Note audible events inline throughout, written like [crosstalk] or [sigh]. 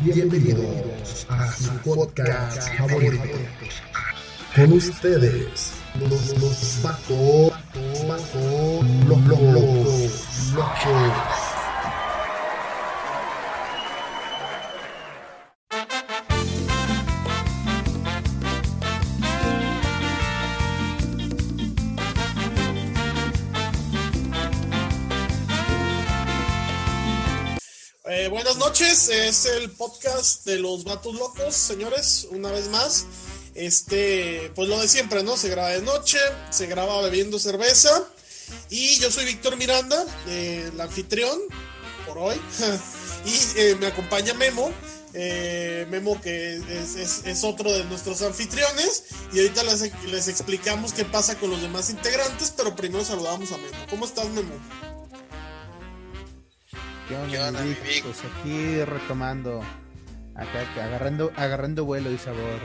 Bienvenidos a su podcast favorito. Con ustedes, los, los vatos, vatos, los locos, locos. Eh, es el podcast de los vatos locos, señores, una vez más. Este, pues lo de siempre, ¿no? Se graba de noche, se graba bebiendo cerveza. Y yo soy Víctor Miranda, el anfitrión, por hoy. [laughs] y eh, me acompaña Memo. eh, Memo que es, es- es otro de nuestros anfitriones. Y ahorita les, les explicamos qué pasa con los demás integrantes, pero primero saludamos a Memo. ¿Cómo estás, Memo? ¿Qué onda, ¿Qué onda, mi mi Vic? Vic? Pues aquí retomando, acá, agarrando, agarrando vuelo y sabor.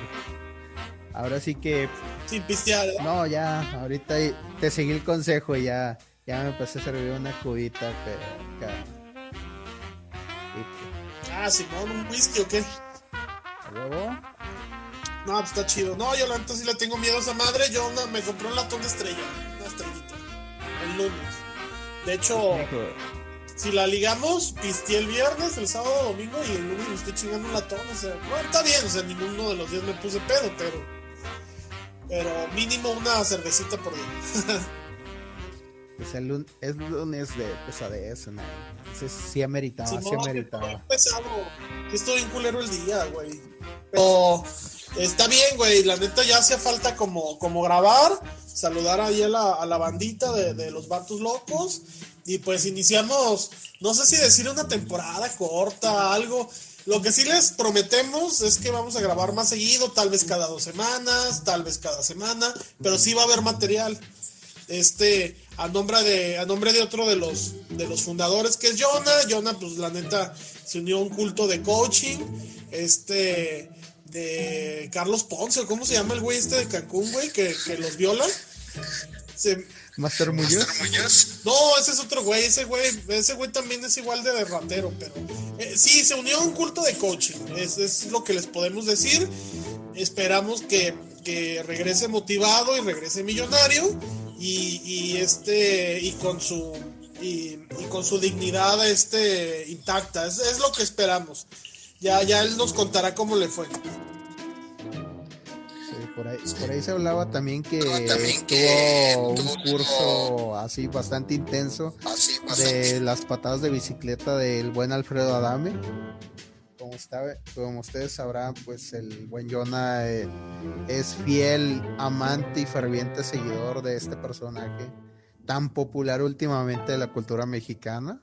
Ahora sí que, Sin pistear, ¿eh? no, ya, ahorita te seguí el consejo y ya, ya me empecé a servir una cubita, pero acá. Y, Ah, Simón, un whisky o qué? No, pues está chido. No, yo la neta sí le tengo miedo a esa madre. Yo una- me compré un latón de estrella, una estrellita, el lunes. De hecho, Hijo, si la ligamos, pisteé el viernes, el sábado, domingo y el lunes me estoy chingando un latón. O sea, bueno, está bien, o sea, ninguno de los días me puse pedo, pero. Pero mínimo una cervecita por día. [laughs] pues el lun- es lunes de pesadez, ¿no? Entonces sí ameritaba, sí Simón, ameritaba. Estoy pesado. Estoy bien culero el día, güey. Pero está bien, güey. La neta ya hacía falta como, como grabar, saludar ahí a la, a la bandita de, de los vatos locos. Y pues iniciamos, no sé si decir una temporada corta, algo. Lo que sí les prometemos es que vamos a grabar más seguido, tal vez cada dos semanas, tal vez cada semana, pero sí va a haber material. Este a nombre de a nombre de otro de los de los fundadores que es Jonah. Jonah pues la neta se unió a un culto de coaching este de Carlos Ponce cómo se llama el güey este de Cancún güey que, que los viola Se- Master Muñoz, no ese es otro güey ese güey ese güey también es igual de derratero pero eh, sí se unió a un culto de coaching es, es lo que les podemos decir. Esperamos que, que regrese motivado y regrese millonario y, este y con su y, y con su dignidad este intacta es, es lo que esperamos. Ya ya él nos contará cómo le fue por ahí, por ahí se hablaba también que También que tuvo un tuvo- curso así bastante intenso Así, bastante. de las patadas de bicicleta del buen Alfredo Adame. Como, está- como ustedes sabrán, pues el buen Jonah eh, es fiel amante y ferviente seguidor de este personaje tan popular últimamente de la cultura mexicana.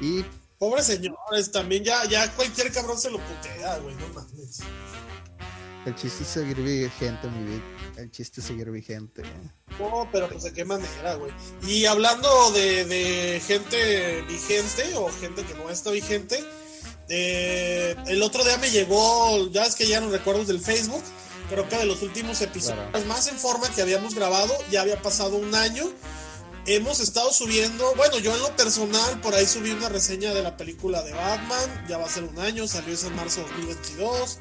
Y pobres señores también ya ya cualquier cabrón se lo putea güey no mames el chiste es seguir vigente, mi vida. El chiste es seguir vigente. No, pero pues de qué manera, güey. Y hablando de, de gente vigente o gente que no está vigente, eh, el otro día me llegó, ya es que ya los recuerdos del Facebook, creo que de los últimos episodios Claro. más en forma que habíamos grabado, ya había pasado un año. Hemos estado subiendo, bueno, yo en lo personal, por ahí subí una reseña de la película de Batman, ya va a ser un año, salió ese en marzo de 2022.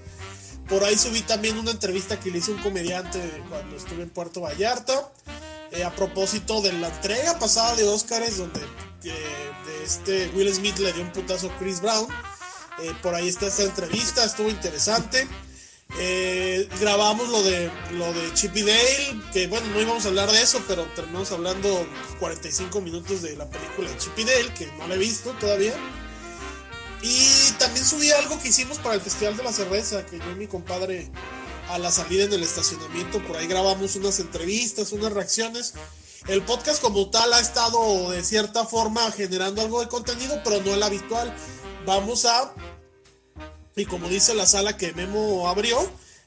Por ahí subí también una entrevista que le hice un comediante cuando estuve en Puerto Vallarta. eh, a propósito de la entrega pasada de Oscars, donde eh, de este Will Smith le dio un putazo a Chris Brown. Eh, por ahí está esta entrevista, estuvo interesante. Eh, grabamos lo de lo de Chip y Dale, que bueno, no íbamos a hablar de eso, pero terminamos hablando 45 minutos de la película de Chip y Dale, que no la he visto todavía. Y también subí algo que hicimos para el Festival de la Cerveza, que yo y mi compadre a la salida en el estacionamiento, por ahí grabamos unas entrevistas, unas reacciones. El podcast como tal ha estado de cierta forma generando algo de contenido, pero no el habitual. Vamos a, y como dice la sala que Memo abrió,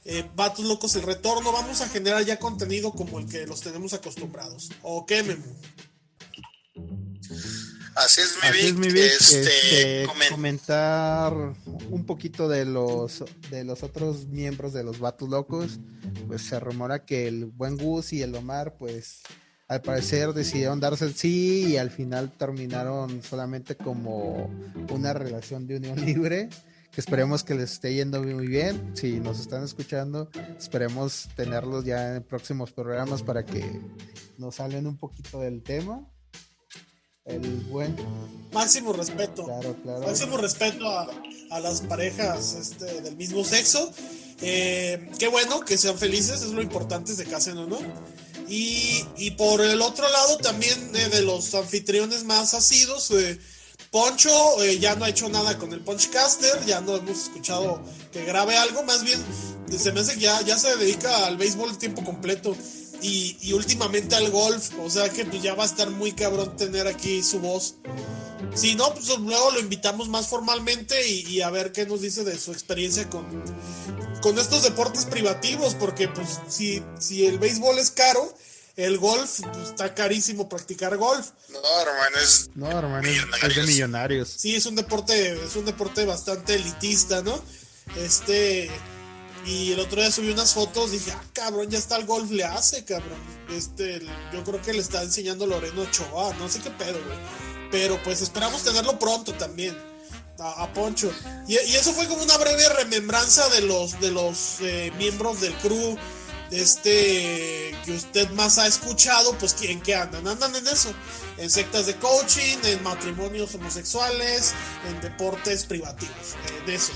eh, Locos el Retorno, vamos a generar ya contenido como el que los tenemos acostumbrados. ¿O qué, Memo? Así es, mi Así Vic. es, mi Vic. Este, Este, comen- comentar un poquito de los de los otros miembros de los Vatos Locos. Pues se rumora que el buen Gus y el Omar, pues al parecer decidieron darse el sí y al final terminaron solamente como una relación de unión [laughs] libre. Que esperemos que les esté yendo muy bien. Si nos están escuchando, esperemos tenerlos ya en próximos programas para que nos salen un poquito del tema. El buen. Máximo respeto. Claro, claro. Máximo respeto a, a las parejas este, del mismo sexo. Eh, qué bueno que sean felices, es lo importante, se casen o no. Y, y por el otro lado, también eh, de los anfitriones más asidos, eh, Poncho eh, ya no ha hecho nada con el Punchcaster, ya no hemos escuchado que grabe algo, más bien se me hace que ya, ya se dedica al béisbol tiempo completo y, y últimamente al golf, o sea que pues ya va a estar muy cabrón tener aquí su voz. Si no, pues luego lo invitamos más formalmente y, y a ver qué nos dice de su experiencia con, con estos deportes privativos, porque pues si, si el béisbol es caro, el golf pues, está carísimo practicar golf. No, hermano, es. No, hermano, es, es de millonarios. Sí, es un deporte, es un deporte bastante elitista, ¿no? Este. Y el otro día subí unas fotos, dije, ah, cabrón, ya está el golf, le hace, cabrón. Este, yo creo que le está enseñando Loreno Ochoa, no sé qué pedo, güey. Pero pues esperamos tenerlo pronto también. A, a Poncho. Y, y, eso fue como una breve remembranza de los, de los eh, miembros del crew este que usted más ha escuchado, pues ¿en qué andan? Andan en eso, en sectas de coaching, en matrimonios homosexuales, en deportes privativos, eh, de eso.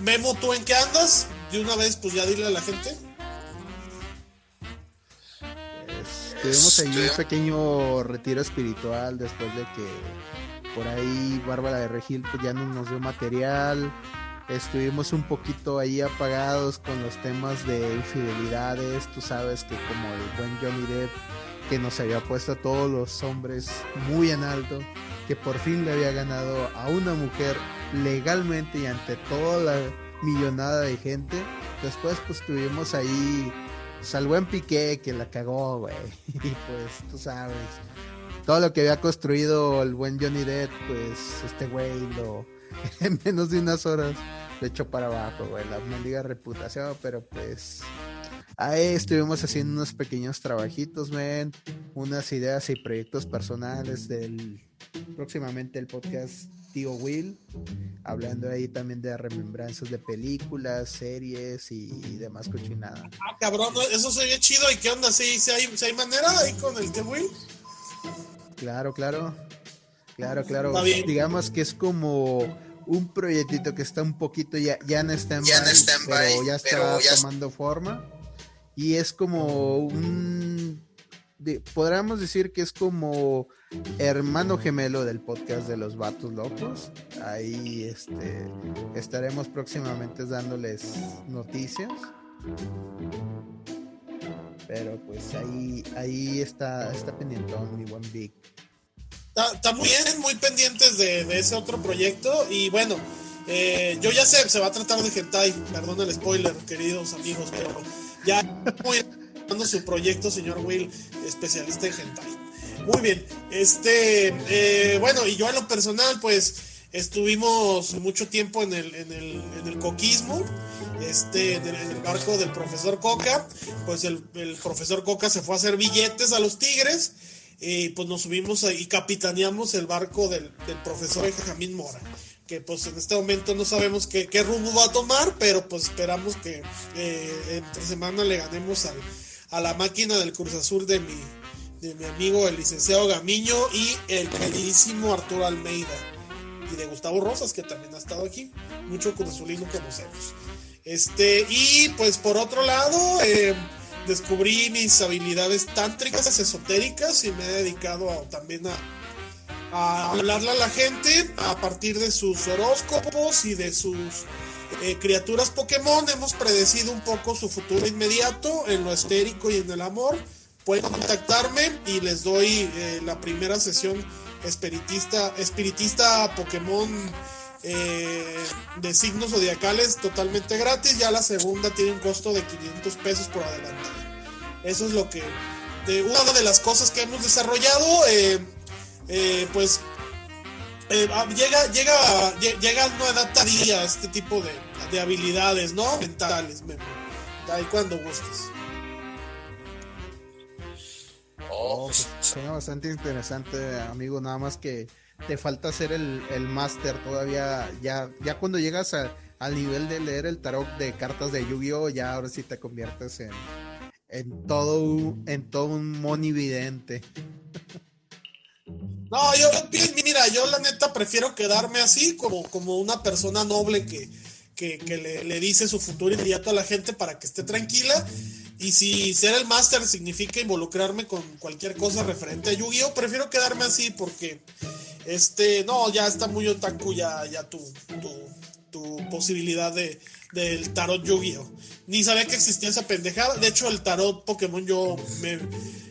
Memo, ¿tú en qué andas? De una vez, pues ya dile a la gente. Tuvimos ahí un pequeño retiro espiritual después de que por ahí Bárbara de Regil pues ya no nos dio material. Estuvimos un poquito ahí apagados con los temas de infidelidades. Tú sabes que como el buen Johnny Depp que nos había puesto a todos los hombres muy en alto, que por fin le había ganado a una mujer legalmente y ante toda la millonada de gente. Después pues tuvimos ahí pues, al buen Piqué que la cagó, güey. [laughs] Y pues tú sabes, todo lo que había construido el buen Johnny Depp, pues este güey lo [laughs] en menos de unas horas lo echó para abajo, güey, la mendiga reputación, pero pues ahí estuvimos haciendo unos pequeños trabajitos, men, unas ideas y proyectos personales del próximamente el podcast Tío Will, hablando ahí también de remembranzas de películas, series y, demás cochinada. Ah, cabrón, eso sería chido. ¿Y qué onda? ¿Sí, sí hay, sí hay manera ahí con el Tío Will? Claro, claro. Claro, claro. Digamos que es como un proyectito que está un poquito ya, ya en stand Ya en stand-by, pero ya está pero ya- tomando forma. Y es como un. De- podríamos decir que es como hermano gemelo del podcast de los vatos locos. Ahí este, estaremos próximamente dándoles noticias. Pero pues ahí, ahí está, está pendientón mi buen Vic. Está, muy bien, muy pendientes de, ese otro proyecto. Y bueno, eh, yo ya sé, se va a tratar de hentai. Perdón el spoiler, queridos amigos, pero ya muy su proyecto, señor Will, especialista en hentai. Muy bien, este, eh, bueno, y yo en lo personal, pues estuvimos mucho tiempo en el, en el, en el coquismo, este, en el, barco del profesor Coca, pues el, el profesor Coca se fue a hacer billetes a los Tigres y pues nos subimos y capitaneamos el barco del, del profesor Benjamín Mora que pues en este momento no sabemos qué, qué rumbo va a tomar, pero pues esperamos que eh, entre semana le ganemos al, a la máquina del Cruz Azul de mi, de mi amigo el licenciado Gamiño y el queridísimo Arturo Almeida y de Gustavo Rosas que también ha estado aquí, mucho Cruz Azulino conocemos. Este, y pues por otro lado, eh, descubrí mis habilidades tántricas, esotéricas y me he dedicado también a hablarle a la gente a partir de sus horóscopos y de sus eh, criaturas Pokémon. Hemos predecido un poco su futuro inmediato en lo estérico y en el amor. Pueden contactarme y les doy eh, la primera sesión espiritista, espiritista Pokémon eh, de signos zodiacales totalmente gratis. Ya la segunda tiene un costo de 500 pesos por adelantado. Eso es lo que. De una de las cosas que hemos desarrollado. pues eh, ah, llega, llega, lle- llega a una edad tardía este tipo de, de habilidades, ¿no? Mentales, Memo. Ahí cuando gustes. Oh, Oh, pues, suena bastante interesante, amigo. Nada más que te falta hacer el, el máster todavía. Ya, ya cuando llegas a- al nivel de leer el tarot de cartas de Yu-Gi-Oh! Ya ahora sí te conviertes en, en todo un, en todo un monividente. [laughs] No, yo, mira, yo la neta prefiero quedarme así como, como una persona noble que, que, le, le dice su futuro inmediato a la gente para que esté tranquila. Y si ser el máster significa involucrarme con cualquier cosa referente a Yu-Gi-Oh, prefiero quedarme así porque, este, no, ya está muy otaku ya, ya tu, tu, tu posibilidad de, del tarot Yu-Gi-Oh. Ni sabía que existía esa pendejada. De hecho, el tarot Pokémon yo me,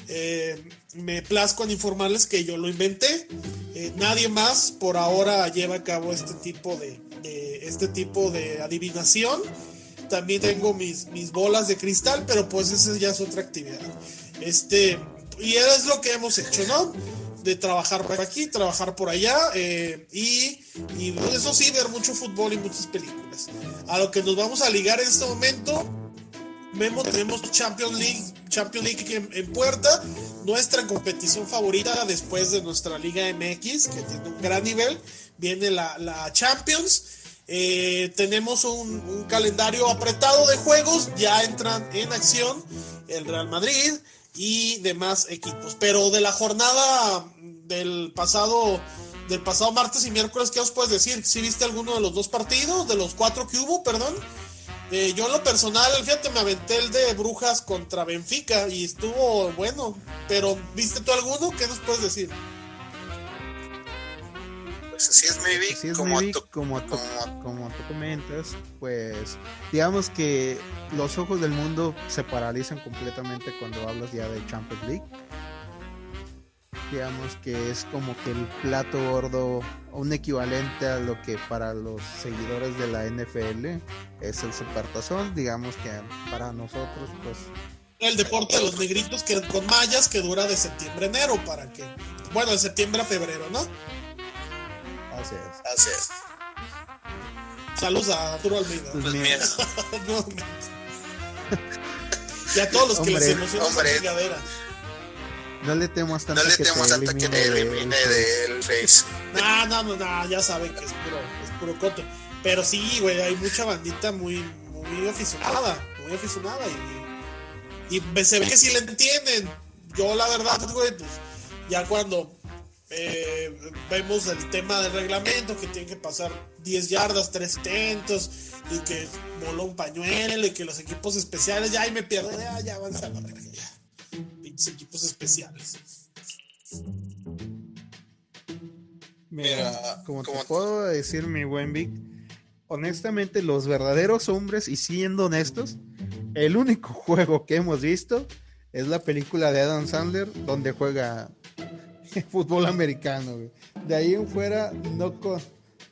eh, me plazco en informarles que yo lo inventé. Eh, nadie más por ahora lleva a cabo este tipo de, este tipo de adivinación. También tengo mis, mis bolas de cristal, pero pues esa ya es otra actividad. Este, y es lo que hemos hecho, ¿no? De trabajar por aquí, trabajar por allá, eh, y, y eso sí, ver mucho fútbol y muchas películas. A lo que nos vamos a ligar en este momento, Memo, tenemos Champions League, Champions League en, puerta, nuestra competición favorita después de nuestra Liga MX, que tiene un gran nivel, viene la, la Champions. Eh, tenemos un, calendario apretado de juegos, ya entran en acción el Real Madrid y demás equipos. Pero de la jornada del pasado, del pasado martes y miércoles, ¿qué os puedes decir? ¿Si viste alguno de los dos partidos, de los cuatro que hubo, perdón? Eh, yo en lo personal, fíjate, me aventé el de Brujas contra Benfica y estuvo bueno. Pero, ¿viste tú alguno? ¿Qué nos puedes decir? Pues así es, maybe. Así es, como Maybe, como, como- como tú comentas, pues digamos que los ojos del mundo se paralizan completamente cuando hablas ya de Champions League. Digamos que es como que el plato gordo, un equivalente a lo que para los seguidores de la NFL es el supertazón. Digamos que para nosotros, pues El deporte de los negritos que con mallas que dura de septiembre a enero para que. Bueno, de septiembre a febrero, ¿no? así es. Así es. Saludos a Arturo Almeida. Pues [laughs] y a todos los que les Hombre, emociona esa. No le temas tanto no le que temo te tanto que elimine te del- elimine del Face. [laughs] No, no, no, no, ya saben que es puro, es puro coto. Pero sí, güey, hay mucha bandita muy, muy aficionada, muy aficionada y, y se ve que sí le entienden. Yo la verdad, güey, pues ya cuando eh, vemos el tema del reglamento, que tienen que pasar 10 yardas, 3 intentos, y que voló un pañuelo, y que los equipos especiales, ya ahí me pierdo, ya, ya avanza la verga, ya. Pinches equipos especiales. Mira, como, como- te puedo decir, mi buen Vic, honestamente, los verdaderos hombres, y siendo honestos, el único [laughs] juego que hemos visto es la película de Adam Sandler, donde juega [laughs] fútbol americano. güey. De ahí en fuera, no con.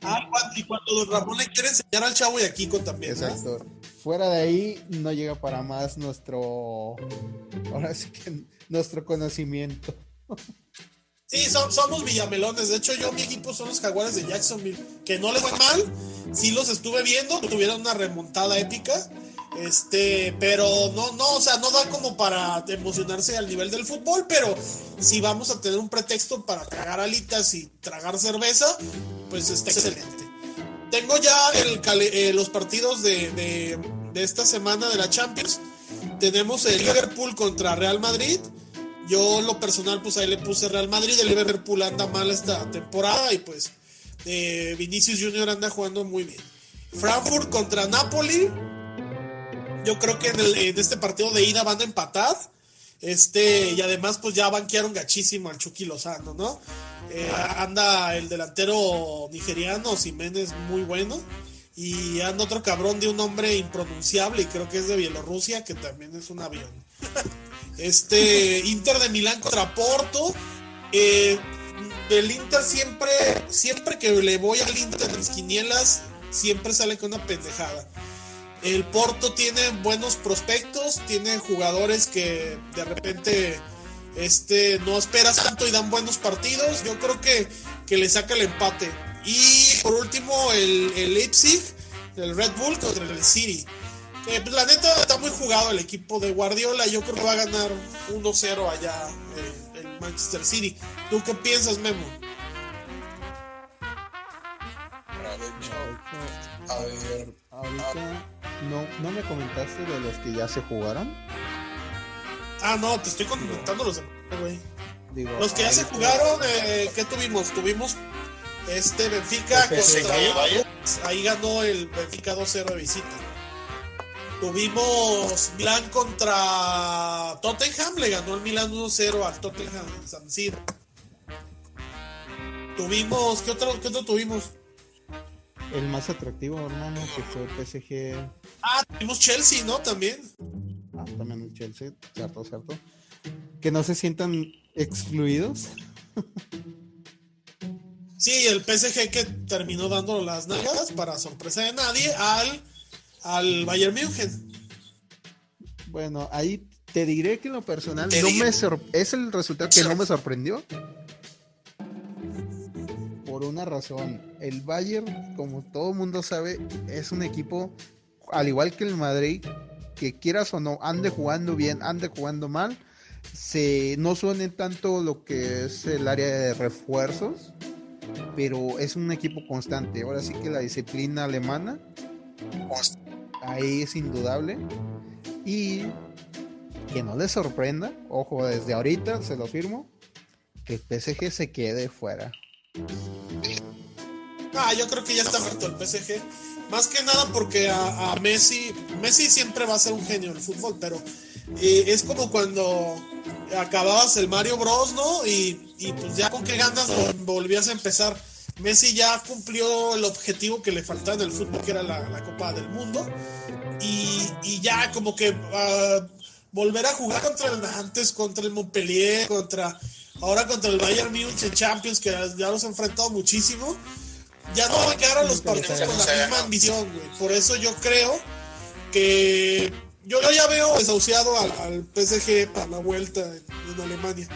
Ah, y cuando Don Ramón le quiere enseñar al chavo y a Kiko también, ¿no? Fuera de ahí, no llega para más nuestro. Ahora sí que nuestro conocimiento. Sí, son- somos villamelones. De hecho, yo, mi equipo son los jaguares de Jacksonville. Que no les fue mal. Sí los estuve viendo. Tuvieron una remontada épica. Este, pero no, no, o sea, no da como para emocionarse al nivel del fútbol. Pero si vamos a tener un pretexto para tragar alitas y tragar cerveza, pues está excelente. Tengo ya eh, los partidos de, de- esta semana de la Champions. Tenemos el Liverpool contra Real Madrid. Yo, lo personal, pues ahí le puse Real Madrid. El Liverpool anda mal esta temporada y pues eh, Vinicius Junior anda jugando muy bien. Frankfurt contra Napoli. Yo creo que en, en este partido de ida van a empatar. Este, y además, pues ya banquearon gachísimo al Chucky Lozano, ¿no? Eh, anda el delantero nigeriano, Jiménez, muy bueno. Y anda otro cabrón de un nombre impronunciable, y creo que es de Bielorrusia, que también es un avión. [laughs] Este, Inter de Milán contra Porto. Eh, del Inter siempre, siempre que le voy al Inter en mis quinielas, siempre sale con una pendejada. El Porto tiene buenos prospectos, tiene jugadores que de repente este, no esperas tanto y dan buenos partidos. Yo creo que, que le saca el empate. Y por último, el, el Leipzig, el Red Bull contra el City. Eh, pues la neta está muy jugado el equipo de Guardiola. Yo creo que va a ganar 1-0 allá eh, en Manchester City. ¿Tú qué piensas, Memo? A ver, Ahorita no, no me comentaste de los que ya se jugaron. Ah, no, te estoy comentando los de güey. Digo, Los que ya se jugaron, eh, ¿qué tuvimos? Tuvimos este Benfica PSG. contra. Ahí ganó el Benfica 2-0 de visita. Tuvimos Milán contra Tottenham, le ganó el Milán 1-0 al Tottenham en San Siro. Tuvimos, ¿qué otro, qué otro tuvimos? El más atractivo, hermano, que fue PSG. Ah, tuvimos Chelsea, ¿no? También. Ah, también el Chelsea, cierto, cierto. Que no se sientan excluidos. [laughs] Sí, el PSG que terminó dando las nalgas para sorpresa de nadie al, al Bayern München. Bueno, ahí te diré que en lo personal no me es el resultado que no me sorprendió. Por una razón, el Bayern, como todo mundo sabe, es un equipo al igual que el Madrid que quieras o no ande jugando bien, ande jugando mal, se no suene tanto lo que es el área de refuerzos, pero es un equipo constante. Ahora sí que la disciplina alemana ahí es indudable. Y que no les sorprenda, ojo, desde ahorita se lo firmo, que el PSG se quede fuera. Ah, yo creo que ya está muerto el PSG. Más que nada porque a, a Messi, Messi siempre va a ser un genio del fútbol, pero eh, es como cuando acababas el Mario Bros, ¿no? Y, y pues ya con qué ganas vol- volvías a empezar. Messi ya cumplió el objetivo que le faltaba en el fútbol, que era la, la Copa del Mundo. Y, y ya como que ah, volver a jugar contra el Nantes, contra el Montpellier, contra ahora contra el Bayern Múnich en Champions, que ya los ha enfrentado muchísimo ya no va a quedar a los partidos con la misma ambición, güey. Por eso yo creo que yo, yo ya veo desahuciado al, al PSG para la vuelta en, en Alemania.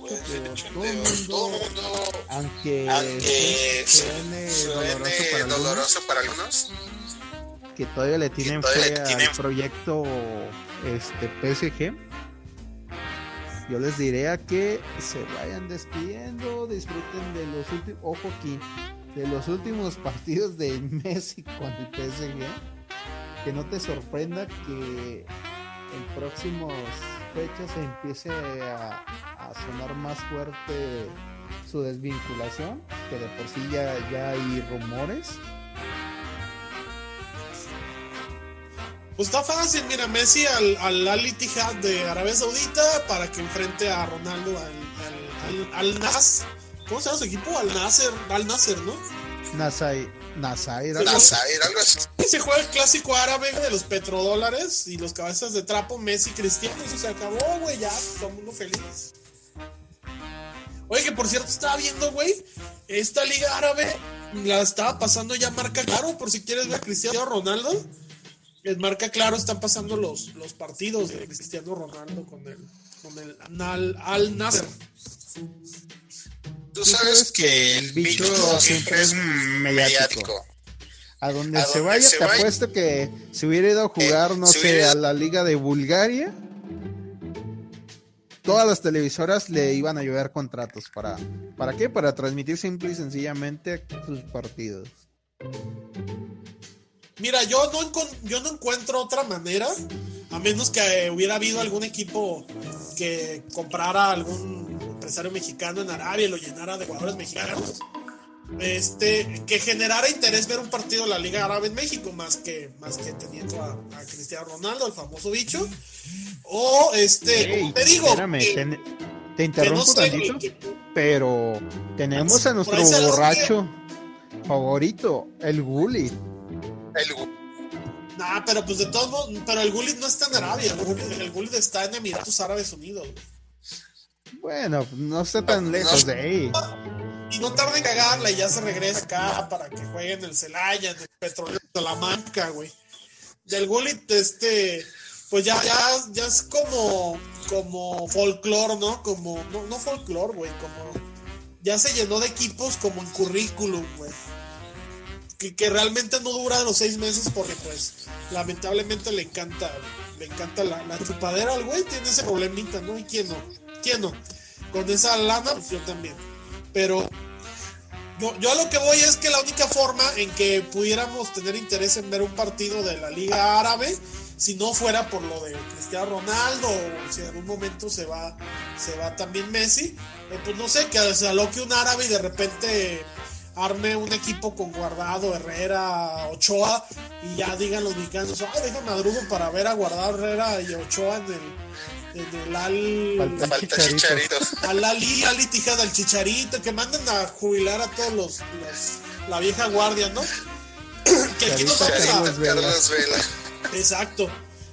Pues, de hecho, Pues, todo mundo, aunque, aunque suene suene doloroso para algunos, doloroso para algunos, que todavía le tienen todavía fe le al tienen- proyecto este PSG. Yo les diré que se vayan despidiendo, disfruten de los últimos, ojo aquí, de los últimos [laughs] partidos de Messi con el PSG. Que no te sorprenda que en próximas fechas se empiece a, a sonar más fuerte su desvinculación, que de por sí ya, ya hay rumores. Pues está fácil, mira, Messi al, al Al Ittihad de Arabia Saudita para que enfrente a Ronaldo al, al, al, al Nas. ¿Cómo se llama su equipo? Al Nasser, al Nasser, ¿no? Nasai, Nasai, Sí, Nazair, algo así. Y se juega el clásico árabe de los petrodólares y los cabezas de trapo, Messi, Cristiano, eso se acabó, güey, ya, todo el mundo feliz. Oye, que por cierto estaba viendo, güey, esta liga árabe la estaba pasando ya marca claro, por si quieres ver a Cristiano Ronaldo. En marca claro están pasando los, los partidos de Cristiano Ronaldo con el, con el Al, Al Nasser. Tú sabes que el bicho siempre es mediático. A donde A se vaya, se te vaya. apuesto que si hubiera ido a jugar, Eh, no sé, hubiera- a la Liga de Bulgaria, todas las televisoras le iban a llevar contratos. ¿Para, ¿Para qué? Para transmitir simple y sencillamente sus partidos. Mira, yo no, yo no encuentro otra manera, a menos que eh, hubiera habido algún equipo que comprara algún empresario mexicano en Arabia y lo llenara de jugadores mexicanos, este, que generara interés ver un partido de la Liga Árabe en México, más que, más que teniendo a, a Cristiano Ronaldo, el famoso bicho. O este, Ey, como te digo, espérame, que- te, te que no interrumpo sé, tantito, que- pero tenemos a nuestro borracho favorito, el Gullit. El Nah, pero pues de todos modos, pero el Gullit no está en Arabia, el Gullit, está en Emiratos Árabes Unidos. güey. Bueno, no está tan No, lejos no. de ahí. Y no tarda en cagarla y ya se regresa acá para que juegue en el Celaya, en el Petrolero de la Manca, güey. Del Gullit, este, pues ya, ya, ya es como, como folclore, ¿no? Como, no, no folclore, güey, como, ya se llenó de equipos como en currículum, güey. Que, realmente no dura los seis meses porque pues lamentablemente le encanta, le encanta la, chupadera al güey, tiene ese problemita, ¿no? ¿Y quién no? ¿Quién no? Con esa lana, pues yo también. Pero yo, yo a lo que voy es que la única forma en que pudiéramos tener interés en ver un partido de la Liga Árabe, si no fuera por lo de Cristiano Ronaldo, o si en algún momento se va, se va también Messi, eh, pues no sé, que se aloque un árabe y de repente arme un equipo con Guardado, Herrera, Ochoa, y ya digan los mexicanos, ay, deja madrugo para ver a Guardado, Herrera y Ochoa en el, en el al, Falta Chicharito. chicharito. al Ali, Ali Tijada, al Chicharito, que manden a jubilar a todos los, los- la vieja guardia, ¿no? que aquí nos vamos a, Carlos Vela. Exacto.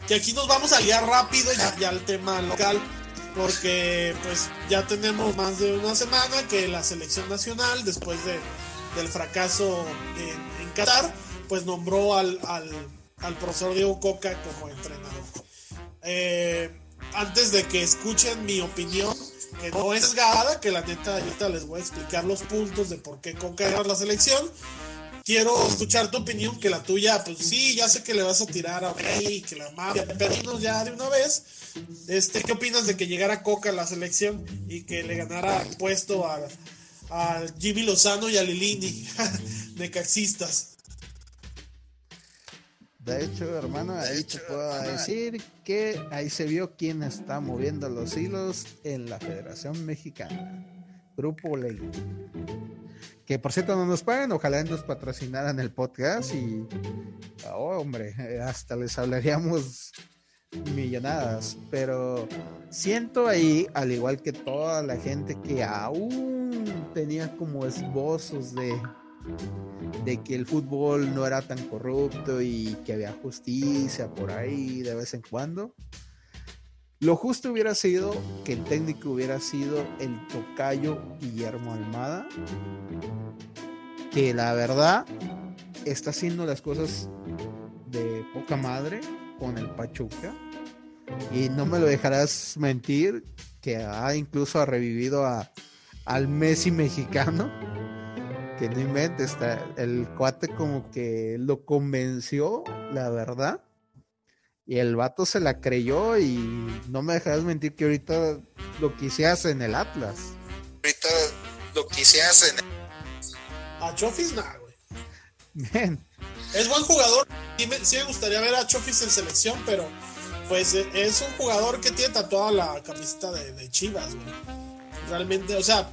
Que aquí nos vamos a liar rápido ya, ya al tema local. Porque pues ya tenemos más de una semana que la selección nacional, después de, del fracaso en, Qatar, pues nombró al, al, profesor Diego Coca como entrenador. Eh, antes de que escuchen mi opinión, que no es sesgada, que la neta ahorita les voy a explicar los puntos de por qué Coca era la selección quiero escuchar tu opinión, que la tuya, pues sí, ya sé que le vas a tirar a Rey, que la mafia, pero dinos ya de una vez, este, ¿qué opinas de que llegara Coca a la selección y que le ganara puesto a, a Jimmy Lozano y a Lilini, [laughs] de caxistas? De hecho, hermano, ahí te puedo decir que ahí se vio quién está moviendo los hilos en la Federación Mexicana. Grupo Ley. Que por cierto no nos pagan, ojalá nos patrocinaran el podcast y, oh, hombre, hasta les hablaríamos millonadas. Pero siento ahí, al igual que toda la gente que aún tenía como esbozos de, de que el fútbol no era tan corrupto y que había justicia por ahí de vez en cuando. Lo justo hubiera sido que el técnico hubiera sido el tocayo Guillermo Almada, que la verdad está haciendo las cosas de poca madre con el Pachuca. Y no me lo dejarás mentir, que ha incluso ha revivido a, al Messi mexicano que no inventes, está, el cuate como que lo convenció, la verdad. Y el vato se la creyó y no me dejarás mentir que ahorita lo quisieras en el Atlas. Ahorita lo que se hace en A Chofis, nada, güey. [laughs] Es buen jugador, sí me, gustaría ver a Chofis en selección, pero pues eh, es un jugador que tiene tatuada la camiseta de, Chivas, güey. Realmente, o sea,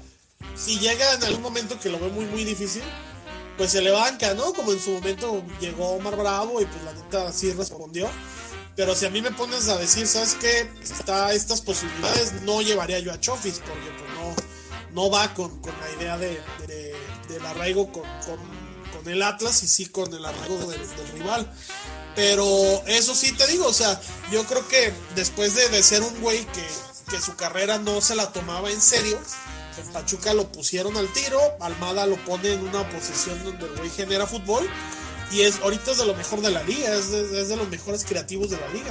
si llega en algún momento que lo ve muy, muy difícil, pues se le banca, ¿no? Como en su momento llegó Omar Bravo y pues la neta sí respondió. Pero si a mí me pones a decir, ¿sabes qué? Está estas posibilidades, no llevaría yo a Chofis porque pues no, no va con, con la idea de, de- del arraigo con, con, el Atlas y sí con el arraigo del, del rival. Pero eso sí te digo, o sea, yo creo que después de, de ser un güey que, que su carrera no se la tomaba en serio, en Pachuca lo pusieron al tiro, Almada lo pone en una posición donde el güey genera fútbol y es ahorita es de lo mejor de la liga, es de, es de los mejores creativos de la liga.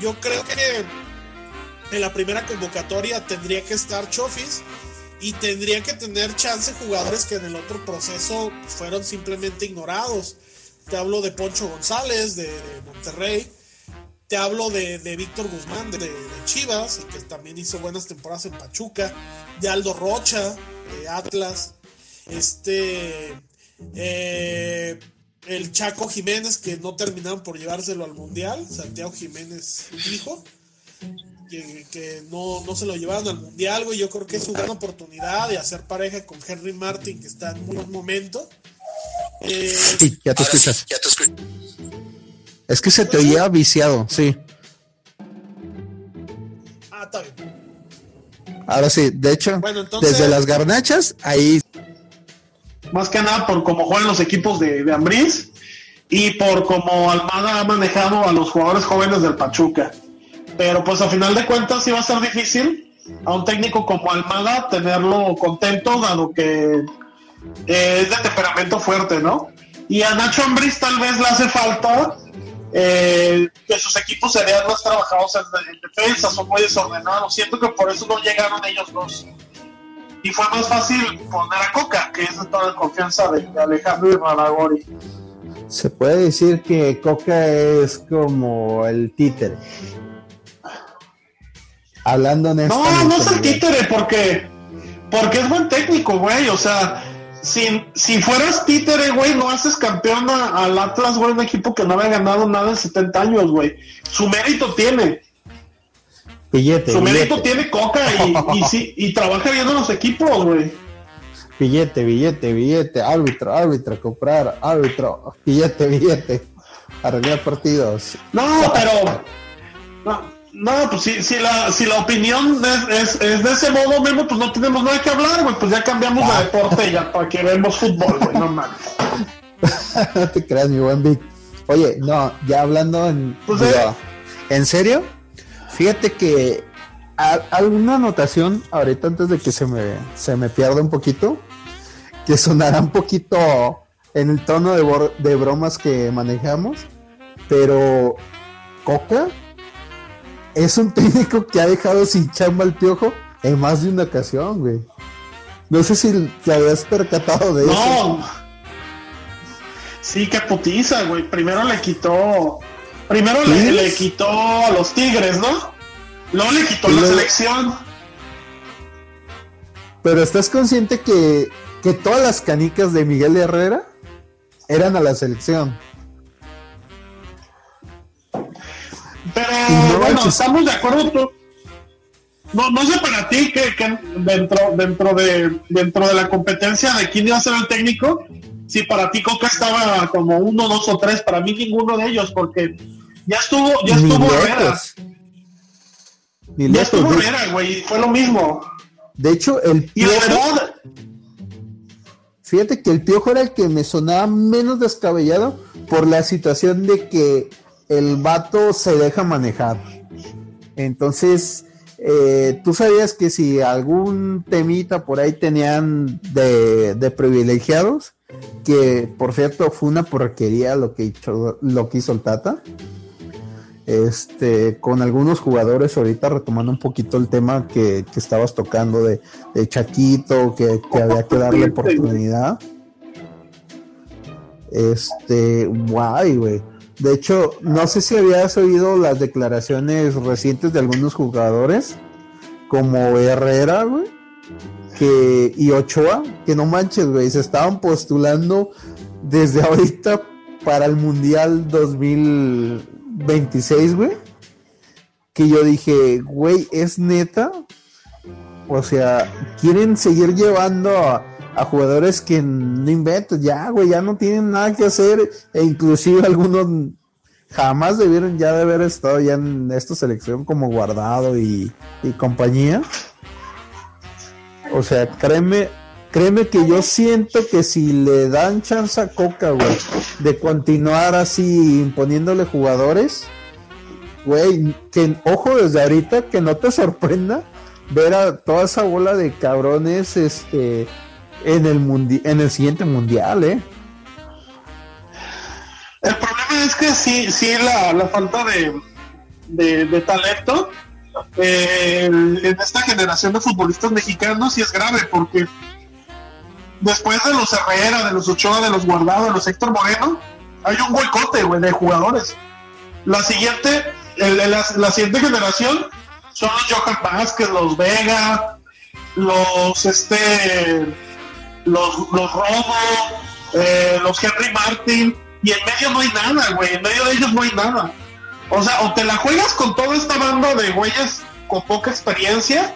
Yo creo que en la primera convocatoria tendría que estar Chofis y tendría que tener chance jugadores que en el otro proceso fueron simplemente ignorados. Te hablo de Poncho González, de, Monterrey. Te hablo de, de Víctor Guzmán, de, de Chivas, y que también hizo buenas temporadas en Pachuca. De Aldo Rocha, de Atlas. Este. eh, el Chaco Jiménez, que no terminaron por llevárselo al Mundial. Santiago Jiménez, hijo. Que, que no, no se lo llevaron al Mundial, güey. Yo creo que es una gran oportunidad de hacer pareja con Henry Martin, que está en muy buen momento. Eh, sí, ya te sí, escuchas. ya te escucho. Es que se te oía viciado, sí. ah, está bien. Ahora sí, de hecho, Bueno, entonces- desde las garnachas, ahí Más que nada por cómo juegan los equipos de, de Ambriz y por cómo Almada ha manejado a los jugadores jóvenes del Pachuca. Pero pues a final de cuentas va a ser difícil a un técnico como Almada tenerlo contento, dado que eh, es de temperamento fuerte, ¿no? Y a Nacho Ambriz tal vez le hace falta eh, que sus equipos se vean más trabajados en, en defensa, son muy desordenados. Siento que por eso no llegaron ellos dos. y fue más fácil poner a Coca, que es de toda la confianza de, de Alejandro y Raragori. Se puede decir que Coca es como el títere. Hablando No, honestamente. no es el títere porque, porque es buen técnico, güey. O sea, si, si fueras títere, güey, no haces campeón a- al Atlas, güey, un equipo que no había ganado nada en 70 años, güey. Su mérito tiene. Billete, Su mérito tiene Coca y, y, sí, y trabaja bien en los equipos, güey. billete, billete, billete, árbitro, árbitro, comprar, árbitro, billete, billete, arreglar partidos. No, pero. No, no, pues si, si, la, si la opinión es, es, es de ese modo, Memo, pues no tenemos nada que hablar, güey. Pues ya cambiamos de deporte ya para que vemos fútbol, güey. No mames. [laughs] no te creas, mi buen Vic. Oye, no, ya hablando en, Pues, digo, eh. ¿en serio? Fíjate que a- alguna anotación ahorita antes de que se me, se me pierda un poquito, que sonará un poquito en el tono de, de bromas que manejamos, pero Coca es un [laughs] técnico que ha dejado sin chamba al piojo en más de una ocasión, güey. No sé si te habías percatado de eso. No. Sí, qué putiza, güey. Primero le quitó. Primero le, le quitó a los Tigres, ¿no? Luego le quitó Y la selección. Pero estás consciente que, que todas las canicas de Miguel Herrera eran a la selección. Estamos de acuerdo tú. No, no sé para ti que, que dentro, dentro de dentro de la competencia de quién iba a ser el técnico, si para ti Coca estaba como uno, dos o tres, para mí ninguno de ellos, porque ya estuvo, ya Ni estuvo Herrera. Ya estuvo Herrera, güey, fue lo mismo. de hecho, el Y piojo, verdad, fíjate que el piojo era el que me sonaba menos descabellado por la situación de que el vato se deja manejar. Entonces, eh, tú sabías que si algún temita por ahí tenían de, de privilegiados, que por cierto fue una porquería lo que hizo, lo que hizo el Tata. Este, con algunos jugadores, ahorita retomando un poquito el tema que, que estabas tocando de, de Chaquito, que, que había que darle [laughs] oportunidad. Este, guay, güey. De hecho, no sé si habías oído las declaraciones recientes de algunos jugadores, como Herrera, güey, que, y Ochoa, que no manches, güey, se estaban postulando desde ahorita para el Mundial 2026, güey. Que yo dije, güey, ¿es neta? O sea, quieren seguir llevando a, a jugadores que no inventan, ya, güey, ya no tienen nada que hacer, e inclusive algunos jamás debieron ya de haber estado ya en esta selección como guardado y, y compañía. O sea, créeme, créeme que yo siento que si le dan chance a Coca, güey, de continuar así imponiéndole jugadores, güey, que ojo desde ahorita que no te sorprenda ver a toda esa bola de cabrones este en el mundi en el siguiente mundial, eh. el problema es que sí, sí la, la falta de, de, talento eh, en esta generación de futbolistas mexicanos sí es grave porque después de los Herrera, de los Ochoa, de los Guardado, de los Héctor Moreno, hay un huecote, güey, de jugadores. La siguiente, el- la, la siguiente generación son los Johan Vázquez, los Vega, los este, los, los Romo, eh, los Henry Martin, y en medio no hay nada, güey, en medio de ellos no hay nada. O sea, o te la juegas con toda esta banda de güeyes con poca experiencia,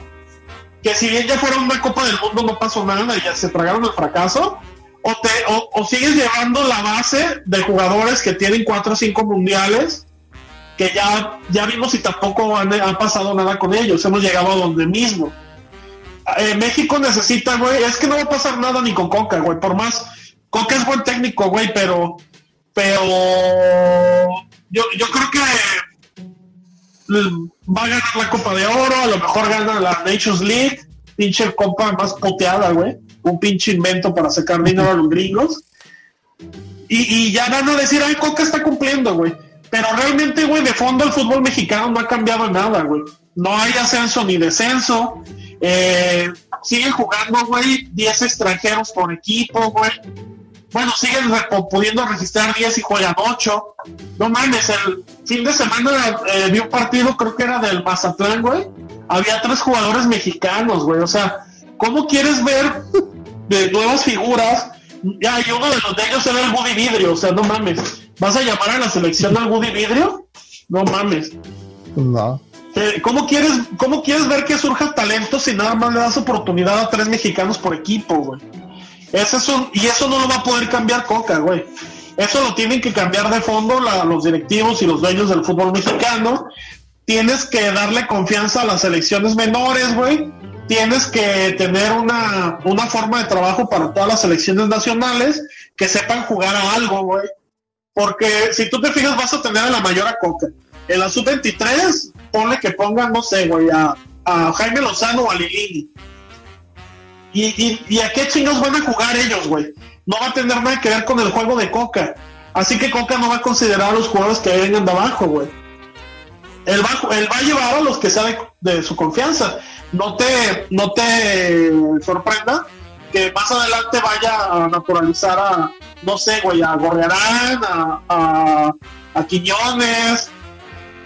que si bien ya fueron una Copa del Mundo no pasó nada y ya se tragaron el fracaso, o, te, o, sigues llevando la base de jugadores que tienen cuatro o cinco mundiales, que ya, ya vimos y tampoco han, ha pasado nada con ellos, hemos llegado a donde mismo. Eh, México necesita, güey, es que no va a pasar nada ni con Coca, güey, por más, Coca es buen técnico, güey, pero, pero yo, yo creo que va a ganar la Copa de Oro, a lo mejor gana la Nations League, pinche copa más poteada, güey. Un pinche invento para sacar dinero a los gringos. Y, y ya van a decir, ay, Coca está cumpliendo, güey. Pero realmente, güey, de fondo el fútbol mexicano no ha cambiado nada, güey. No hay ascenso ni descenso. Eh, siguen jugando, güey, 10 extranjeros por equipo, güey. Bueno, siguen pudiendo registrar 10 y juegan 8. No mames, el fin de semana eh, vi un partido, creo que era del Mazatlán, güey. Había tres jugadores mexicanos, güey. O sea, ¿cómo quieres ver de nuevas figuras? Ya, y uno de los de ellos era el Woody Vidrio, o sea, no mames. ¿Vas a llamar a la selección al Woody Vidrio? No mames. No. Eh, ¿Cómo quieres, ¿Cómo quieres ver que surja talento si nada más le das oportunidad a tres mexicanos por equipo, güey? Es un, y eso no lo va a poder cambiar Coca, güey. Eso lo tienen que cambiar de fondo los directivos y los dueños del fútbol mexicano. Tienes que darle confianza a las selecciones menores, güey. Tienes que tener una, una forma de trabajo para todas las selecciones nacionales que sepan jugar a algo, güey. Porque si tú te fijas, vas a tener a la mayor a Coca. En la sub-23, ponle que pongan, no sé, güey, a, a Jaime Lozano o a Lilini. ¿Y, y, a qué chingos van a jugar ellos, güey? No va a tener nada que ver con el juego de Coca. Así que Coca no va a considerar a los jugadores que vengan de abajo, güey. Él va, él va a llevar a los que sea de, su confianza. No te, no te sorprenda que más adelante vaya a naturalizar a, no sé, güey, a Gorriarán, a, a Quiñones,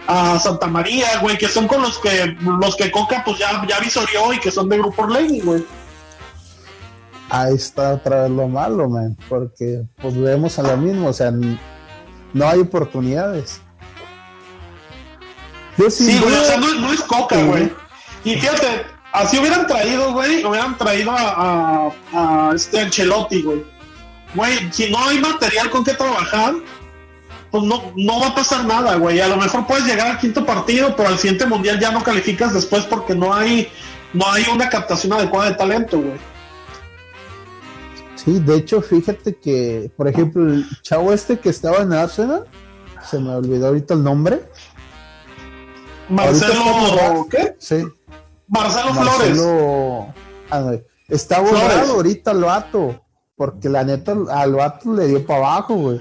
a Santa María, güey, que son con los que los que Coca pues ya, ya visorió y que son de Grupo Orlegui, güey. Ahí está otra vez lo malo, man, porque pues vemos a lo mismo, o sea, no hay oportunidades. Yo Sí, güey, o sea, no, no es Coca, Sí. güey. Y fíjate, así hubieran traído, güey, hubieran traído a, a, a este Ancelotti, güey. Güey, si no hay material con qué trabajar, pues no, no va a pasar nada, güey. A lo mejor puedes llegar al quinto partido, pero al siguiente mundial ya no calificas después porque no hay, no hay una captación adecuada de talento, güey. Sí, de hecho, fíjate que, por ejemplo, el chavo este que estaba en Arsenal, se me olvidó ahorita el nombre. Marcelo, ¿qué? Sí, Marcelo, Flores. Marcelo. ah, no, está borrado Flores. ahorita el vato, porque la neta al vato le dio para abajo, güey.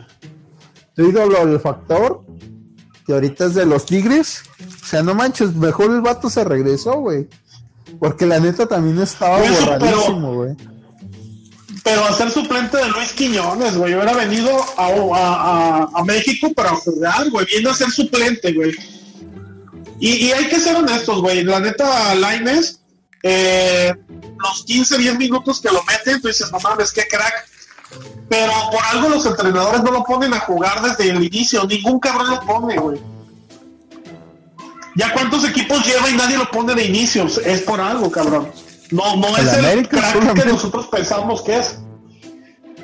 Tu ídolo, el factor, que ahorita es de los Tigres. O sea, no manches, mejor el vato se regresó, güey. Porque la neta también estaba eso, pero- borradísimo, güey. pero a ser suplente de Luis Quiñones, güey. Hubiera venido a, a- a- a México para jugar, güey. Viene a ser suplente, güey. Y, y hay que ser honestos, güey. La neta, Laines, eh, los 15, 10 minutos que lo meten, tú dices, no mames, qué crack. Pero por algo los entrenadores no lo ponen a jugar desde el inicio. Ningún cabrón lo pone, güey. Ya cuántos equipos lleva y nadie lo pone de inicio. Es por algo, cabrón. No, no El es el crack que nosotros pensamos que es.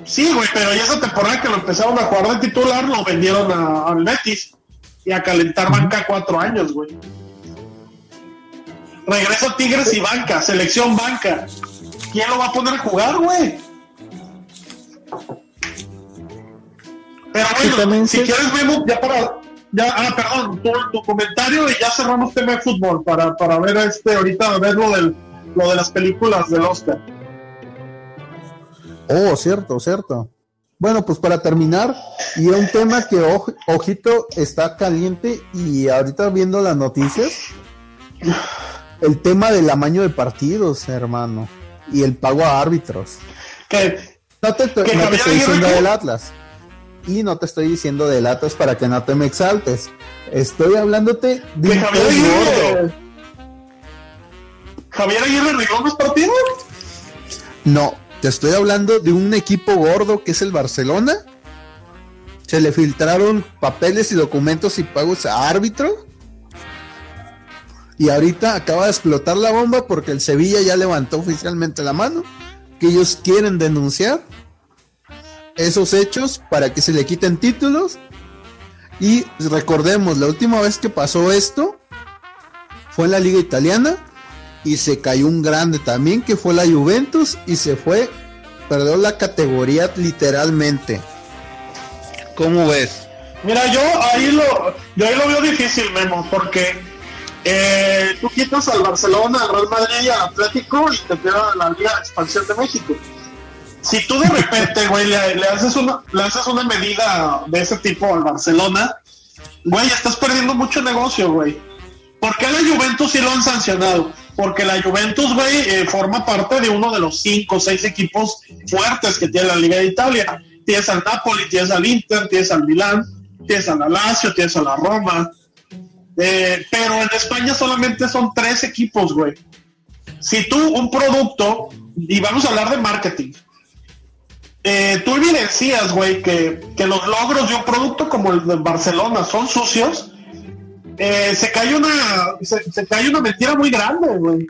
Sí, güey, pero ya esa temporada que lo empezaron a jugar de titular, lo vendieron a- al Betis y a calentar banca cuatro años, güey. Regresa Tigres y banca, selección banca. ¿Quién lo va a poner a jugar, güey? Pero bueno, también si se- quieres, Memo, ya para. Ya, ah, perdón, tu, tu comentario y ya cerramos tema de fútbol para, para ver este ahorita ver lo del lo de las películas del Oscar. Oh, cierto, cierto. Bueno, pues para terminar, y un tema que, oj- ojito, está caliente y ahorita viendo las noticias, el tema del amaño de partidos, hermano, y el pago a árbitros. Que No te, no estoy diciendo del Atlas. Y no te estoy diciendo del Atlas para que no te me exaltes. Estoy hablándote de que Javier Aguirre. Javier Aguirre arregló los partidos. No, te estoy hablando de un equipo gordo que es el Barcelona. Se le filtraron papeles y documentos y pagos a árbitro. Y ahorita acaba de explotar la bomba porque el Sevilla ya levantó oficialmente la mano. Que ellos quieren denunciar esos hechos para que se le quiten títulos. Y recordemos, la última vez que pasó esto fue en la liga italiana y se cayó un grande también que fue la Juventus y se fue, perdió la categoría literalmente. ¿Cómo ves? Mira, yo ahí lo, yo ahí lo veo difícil, Memo, porque eh, tú quitas al Barcelona, al Real Madrid y al Atlético y te queda la Liga de Expansión de México. Si tú de repente, güey, le, le haces una, le haces una medida de ese tipo al Barcelona, güey, estás perdiendo mucho negocio, güey. ¿Por qué a la Juventus sí lo han sancionado? porque la Juventus, güey, eh, forma parte de uno de los cinco o seis equipos fuertes que tiene la Liga de Italia. Tienes al Napoli, tienes al Inter, tienes al Milán, tienes al Lazio, tienes a la Roma. Eh, pero en España solamente son tres equipos, güey. Si tú un producto, y vamos a hablar de marketing, eh, tú evidencias, güey, que, que los logros de un producto como el de Barcelona son sucios, eh, se cae una se, cae una mentira muy grande, güey.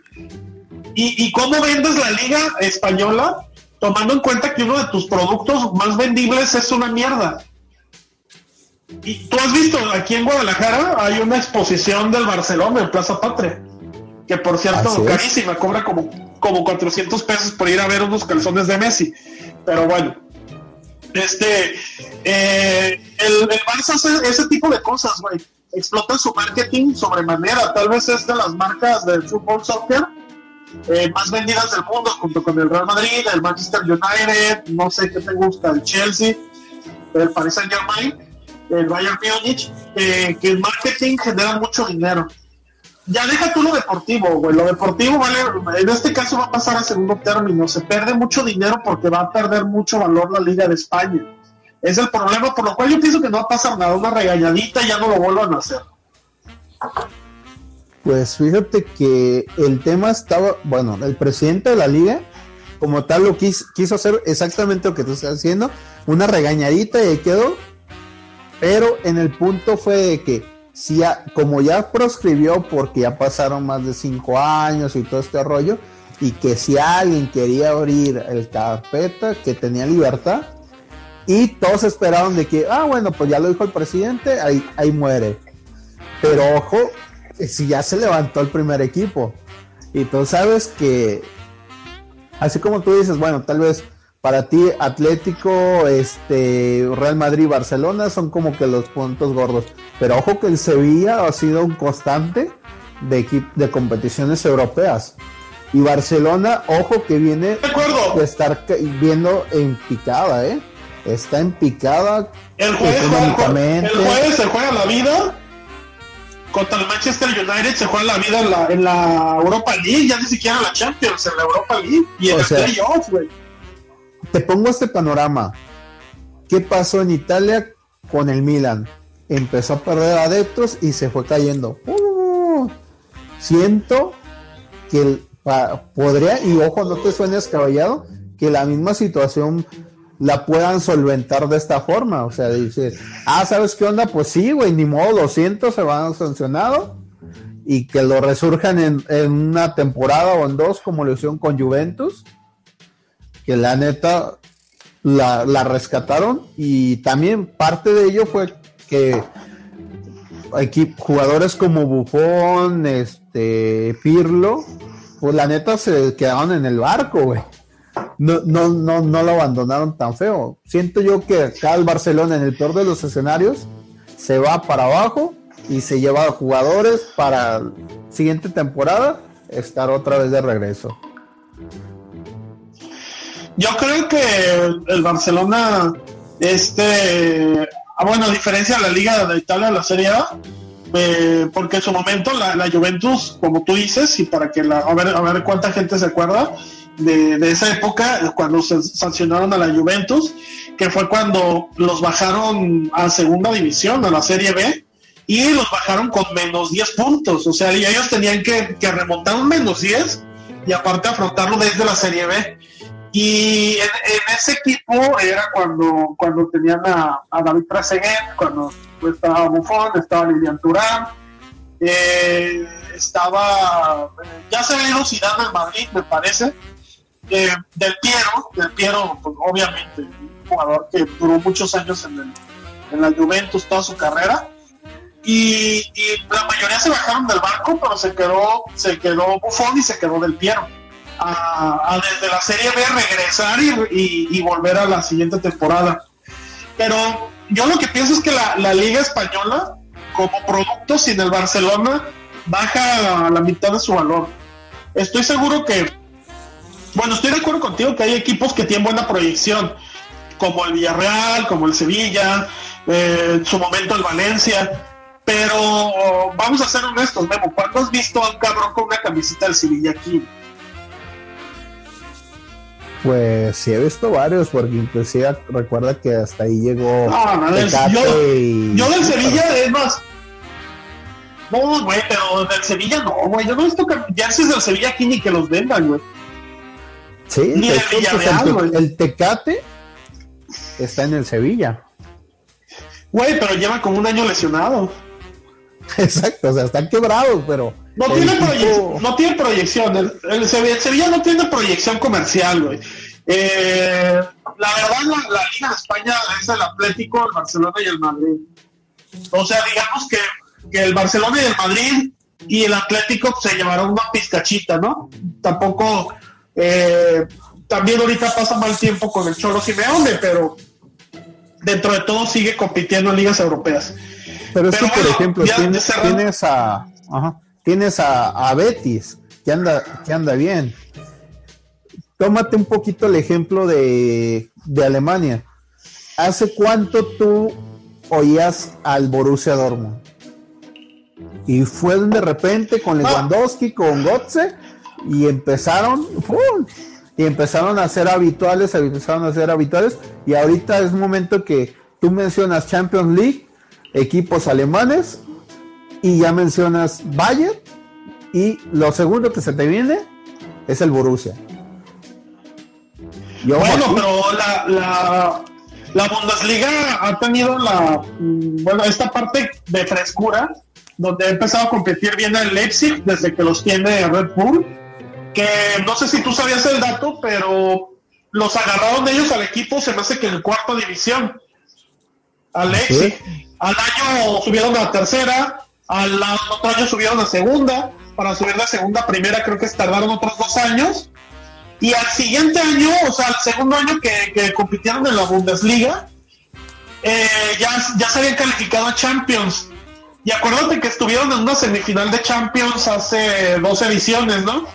¿Y, ¿Y cómo vendes la liga española tomando en cuenta que uno de tus productos más vendibles es una mierda? Y tú has visto, aquí en Guadalajara hay una exposición del Barcelona en Plaza Patria, que por cierto, Así es. carísima, cobra como, como 400 pesos por ir a ver unos calzones de Messi. Pero bueno, este, eh, el, el Barça hace ese tipo de cosas, güey. Explota su marketing sobremanera. Tal vez es de las marcas del fútbol soccer eh, más vendidas del mundo, junto con el Real Madrid, el Manchester United, no sé qué te gusta, el Chelsea, el Paris Saint Germain, el Bayern Múnich, eh, que el marketing genera mucho dinero. Ya deja tú lo deportivo, güey. Lo deportivo vale, en este caso va a pasar a segundo término. Se pierde mucho dinero porque va a perder mucho valor la Liga de España. Es el problema, por lo cual yo pienso que no va a pasar nada. Una regañadita y ya no lo vuelvan a hacer. Pues fíjate que el tema estaba, bueno, el presidente de la liga, como tal, lo quiso, hacer exactamente lo que tú estás haciendo, una regañadita y quedó. Pero en el punto fue de que, si como ya proscribió, porque ya pasaron más de cinco años y todo este rollo, y que si alguien quería abrir el carpeta, que tenía libertad, y todos esperaron de que, ah, bueno, pues ya lo dijo el presidente, ahí, ahí muere. Pero ojo, eh, si ya se levantó el primer equipo. Y tú sabes que, así como tú dices, bueno, tal vez para ti Atlético, este, Real Madrid, Barcelona son como que los puntos gordos. Pero ojo que el Sevilla ha sido un constante de, de competiciones europeas. Y Barcelona, ojo que viene De estar viendo en picada, ¿eh? Está en picada El jueves, juega, el económicamente. jueves se juega la vida contra el Manchester United, se juega la vida en la, en la Europa League, ya ni siquiera en la Champions, en la Europa League y en O el sea, playoff, güey. Te pongo este panorama. ¿Qué pasó en Italia con el Milan? Empezó a perder adeptos y se fue cayendo. Uh, siento que el- podría, y ojo, no te suenes caballado, que la misma situación la puedan solventar de esta forma. O sea, dice, ah, ¿sabes qué onda? Pues sí, güey, ni modo, lo siento, se van sancionado. Y que lo resurjan en, en una temporada o en dos, como lo hicieron con Juventus que la neta la, rescataron y también parte de ello fue que equi- jugadores como Buffon, este Pirlo, pues la neta se quedaron en el barco, güey. No, no, no, no lo abandonaron tan feo. Siento yo que acá el Barcelona, en el peor de los escenarios, se va para abajo y se lleva a jugadores para siguiente temporada estar otra vez de regreso. Yo creo que el Barcelona, este, ah, bueno, a diferencia de la Liga de Italia, la Serie A, eh, porque en su momento la, Juventus, como tú dices, y para que la, a ver, a ver cuánta gente se acuerda de, de esa época, cuando se sancionaron a la Juventus, que fue cuando los bajaron a segunda división, a la Serie B, y los bajaron con menos 10 puntos, o sea, y ellos tenían que, que remontar un menos 10 y aparte afrontarlo desde la Serie B. Y en, ese equipo era cuando, cuando tenían a, David Trezeguet, cuando estaba Buffon, estaba Lilian Turán, eh, estaba, eh, ya se había ido Zidane al Madrid, me parece, eh, Del Piero, Del Piero, pues, obviamente, un jugador que duró muchos años en la Juventus toda su carrera. Y, y la mayoría se bajaron del barco, pero se quedó, se quedó Buffon y se quedó Del Piero a, desde la Serie B regresar y, volver a la siguiente temporada. Pero yo lo que pienso es que la, la Liga Española, como producto sin el Barcelona, baja a la mitad de su valor. Estoy seguro que, bueno, estoy de acuerdo contigo que hay equipos que tienen buena proyección, como el Villarreal, como el Sevilla, eh, en su momento el Valencia, Pero vamos a ser honestos, Memo, ¿cuándo has visto a un cabrón con una camiseta del Sevilla aquí? Pues sí he visto varios, porque inclusive recuerda que hasta ahí llegó. No, no, yo, y- yo del Sevilla es más. No, güey, pero del Sevilla no, güey. Yo no he visto jerseys del Sevilla aquí ni que los vendan, güey. Sí, ni de de hecho, pues, Villarreal, el, güey. El Tecate está en el Sevilla. Güey, pero lleva como un año lesionado. [laughs] Exacto, o sea, están quebrados, pero. No tiene, no tiene proyección. El, el Sevilla, Sevilla no tiene proyección comercial, güey. Eh, la verdad, la, la Liga de España es el Atlético, el Barcelona y el Madrid. O sea, digamos que, que el Barcelona y el Madrid y el Atlético se llevaron una pizcachita, ¿no? Tampoco. eh, también ahorita pasa mal tiempo con el Cholo Simeone, pero dentro de todo sigue compitiendo en ligas europeas. Pero es que, por ejemplo, tienes, tienes a. ajá, tienes a, a Betis, que anda, que anda bien. Tómate un poquito el ejemplo de, de Alemania. ¿Hace cuánto tú oías al Borussia Dortmund? Y fue de repente con Lewandowski, con Gotze, y empezaron, ¡pum! y empezaron a ser habituales, empezaron a ser habituales, y ahorita es momento que tú mencionas Champions League, equipos alemanes, y ya mencionas Bayern, y lo segundo que se te viene es el Borussia. Y ojo Bueno, aquí, pero la, la, la Bundesliga ha tenido la, mm, bueno, esta parte de frescura, donde ha empezado a competir bien el Leipzig desde que los tiene Red Bull, que no sé si tú sabías el dato, pero los agarraron ellos al equipo, se me hace que en cuarta división, al Leipzig. Al año subieron a tercera, al otro año subieron a segunda, para subir de segunda a primera creo que tardaron otros dos años. Y al siguiente año, o sea, al segundo año que, que compitieron en la Bundesliga, eh, ya, ya se habían calificado a Champions. Y acuérdate que estuvieron en una semifinal de Champions hace dos ediciones, ¿no?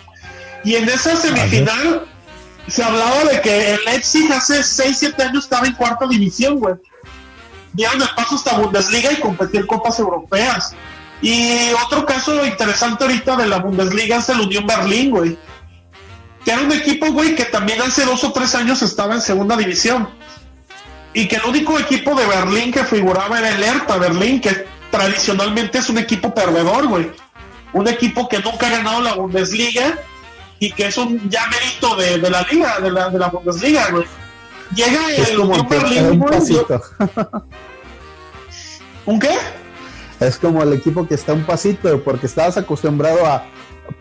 Y en esa semifinal se hablaba de que el Leipzig hace 6, 7 años estaba en cuarta división, güey. Dieron el paso hasta Bundesliga y competir copas europeas. Y otro caso interesante ahorita de la Bundesliga es el Unión Berlín, güey que era un equipo, güey, que también hace dos o tres años estaba en segunda división. Y que el único equipo de Berlín que figuraba era el Hertha Berlín, que tradicionalmente es un equipo perdedor, güey. Un equipo que nunca ha ganado la Bundesliga y que es un ya mérito de, de la liga, de la, de la Bundesliga, güey. Llega el Unión Berlín, güey. ¿Un qué? Es como el equipo que está un pasito, porque estabas acostumbrado a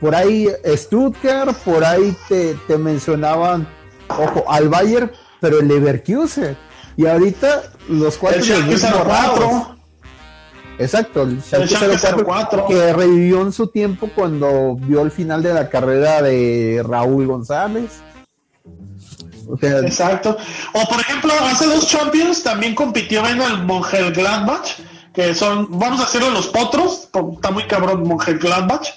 por ahí Stuttgart, por ahí te, te mencionaban, ojo, al Bayern, pero el Leverkusen. Y ahorita los cuatro El del Schalke mismo 04. ramo. Exacto, el Schalke Schalke 04, 04. que revivió en su tiempo cuando vio el final de la carrera de Raúl González. O sea, Exacto. O por ejemplo, hace dos Champions también compitió en el Mönchengladbach, que son, vamos a decirlo los potros, está muy cabrón Mönchengladbach.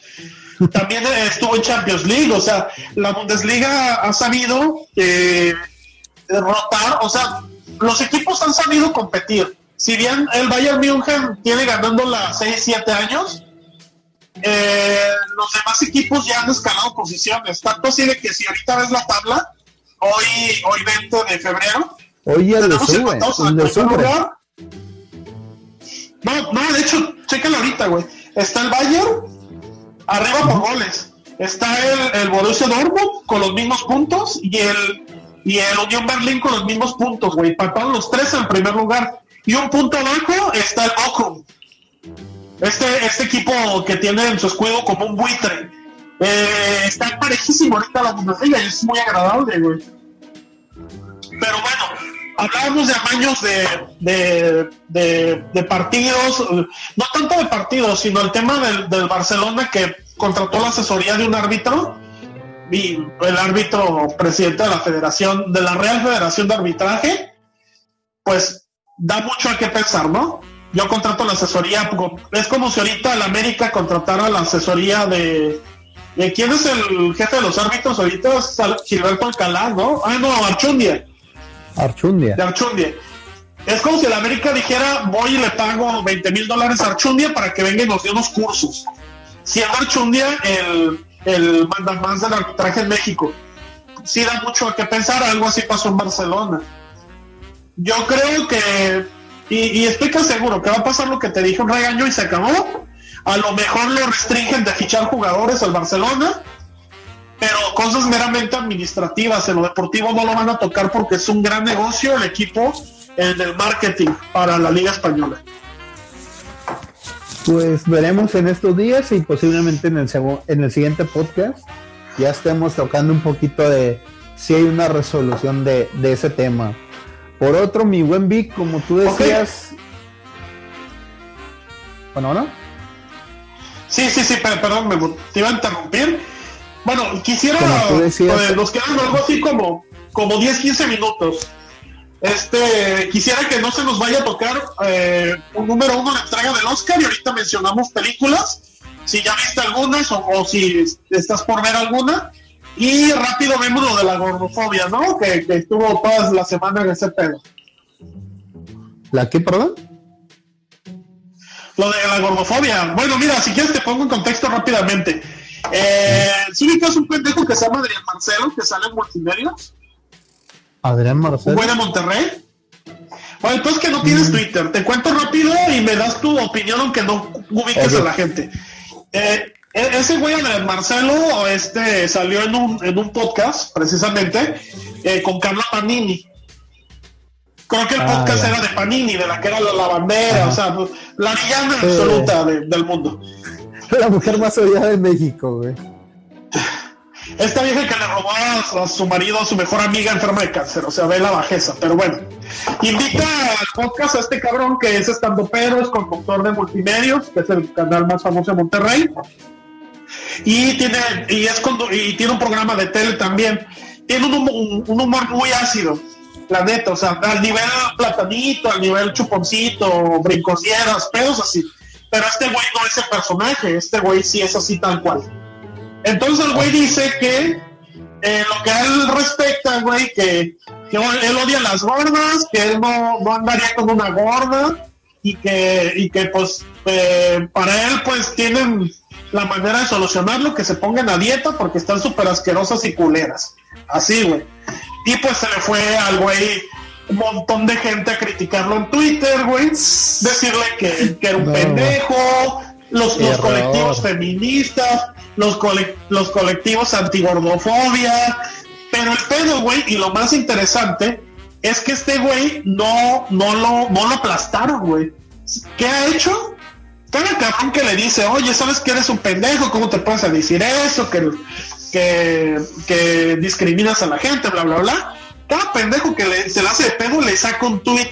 También eh, estuvo en Champions League, o sea, la Bundesliga ha sabido eh, derrotar, o sea, los equipos han sabido competir. Si bien el Bayern München tiene ganándola 6-7 años, eh, los demás equipos ya han escalado posiciones. Tanto así de que si ahorita ves la tabla, hoy, hoy 20 de febrero, hoy ya tenemos sube, lugar. No, no, de hecho, chécalo ahorita, güey. Está el Bayern arriba por goles. Está el, el Borussia Dortmund con los mismos puntos y el y el Unión Berlín con los mismos puntos, güey. Empataron los tres en primer lugar. Y un punto abajo está el Bochum. Este, este equipo que tiene en su escudo como un buitre. Eh, está parejísimo ahorita la Bundesliga y es muy agradable, güey. Pero bueno, hablábamos de amaños de, de, de, de partidos, no tanto de partidos, sino el tema del, del Barcelona que contrató la asesoría de un árbitro y el árbitro presidente de la Federación, de la Real Federación de Arbitraje, pues da mucho a qué pensar, ¿no? Yo contrato la asesoría, es como si ahorita el América contratara la asesoría de, quién es el jefe de los árbitros ahorita, es Gilberto Alcalá, ¿no? Ah, no, Archundia Archundia. de Archundia. Es como si el América dijera, voy y le pago 20 mil dólares a Archundia para que venga y nos dé unos cursos. Siendo Archundia el, el mandamás del arbitraje en México. Sí da mucho a qué pensar, algo así pasó en Barcelona. Yo creo que, y, y estoy seguro que va a pasar lo que te dije, un regaño y se acabó. A lo mejor lo restringen de fichar jugadores al Barcelona, pero cosas meramente administrativas en lo deportivo no lo van a tocar porque es un gran negocio el equipo en el marketing para la Liga Española. Pues veremos en estos días y posiblemente en el, en el siguiente podcast ya estemos tocando un poquito de si hay una resolución de, de ese tema. Por otro, mi buen Vic, como tú decías. Bueno, ¿no? Sí, sí, sí, pero, perdón, me te iba a interrumpir. Bueno, quisiera, eh, nos quedan algo así como, como 10, 15 minutos. Este, quisiera que no se nos vaya a tocar eh, un número uno la entrega del Oscar y ahorita mencionamos películas, si ya viste algunas o, o si estás por ver alguna. Y rápido vemos lo de la gordofobia, ¿no? Que, que estuvo todas las semanas en ese pedo. ¿La qué, perdón? Lo de la gordofobia. Bueno, mira, si quieres te pongo en contexto rápidamente. Eh, ¿Sí ubicas un pendejo que se llama Adrián Marcelo, que sale en Multimedios? Adrián Marcelo. güey de Monterrey. Bueno, entonces que no tienes Twitter. Te cuento rápido y me das tu opinión aunque no ubiques a la gente. Eh, e- ese güey Adrián Marcelo este, salió en un, en un podcast, precisamente, eh, con Carla Panini. Creo que el Ah, podcast era de Panini, de la que era la, la bandera, Ajá. o sea, la villana Sí. absoluta de- del mundo. La mujer más odiada de México, güey. Esta vieja que le robó a, su marido, a su mejor amiga enferma de cáncer, o sea, ve la bajeza, pero bueno. Invita al podcast a este cabrón que es estando pero, es conductor de multimedios, que es el canal más famoso de Monterrey. Y tiene, y es y tiene un programa de tele también. Tiene un, un humor muy ácido, la neta, o sea, al nivel platanito, al nivel chuponcito, brincosieras, pedos así. Pero este güey no es el personaje, este güey sí es así tal cual. Entonces el güey dice que eh, lo que a él respecta, güey, que, que él odia las gordas, que él no, no andaría con una gorda y que, y que pues eh, para él pues tienen la manera de solucionarlo, que se pongan a dieta porque están súper asquerosas y culeras. Así, güey. Y pues se le fue al güey un montón de gente a criticarlo en Twitter, güey. Decirle que, que era un No. pendejo, los, los colectivos feministas, los, cole- los colectivos antigordofobia. Pero el pedo, güey, y lo más interesante es que este güey no, no, lo, no lo aplastaron, güey. ¿Qué ha hecho? Cada cabrón que le dice, oye, ¿sabes que eres un pendejo? ¿Cómo te puedes decir eso? Que, que, que discriminas a la gente, bla, bla, bla. Cada pendejo que le- se le hace de pedo le saca un tweet.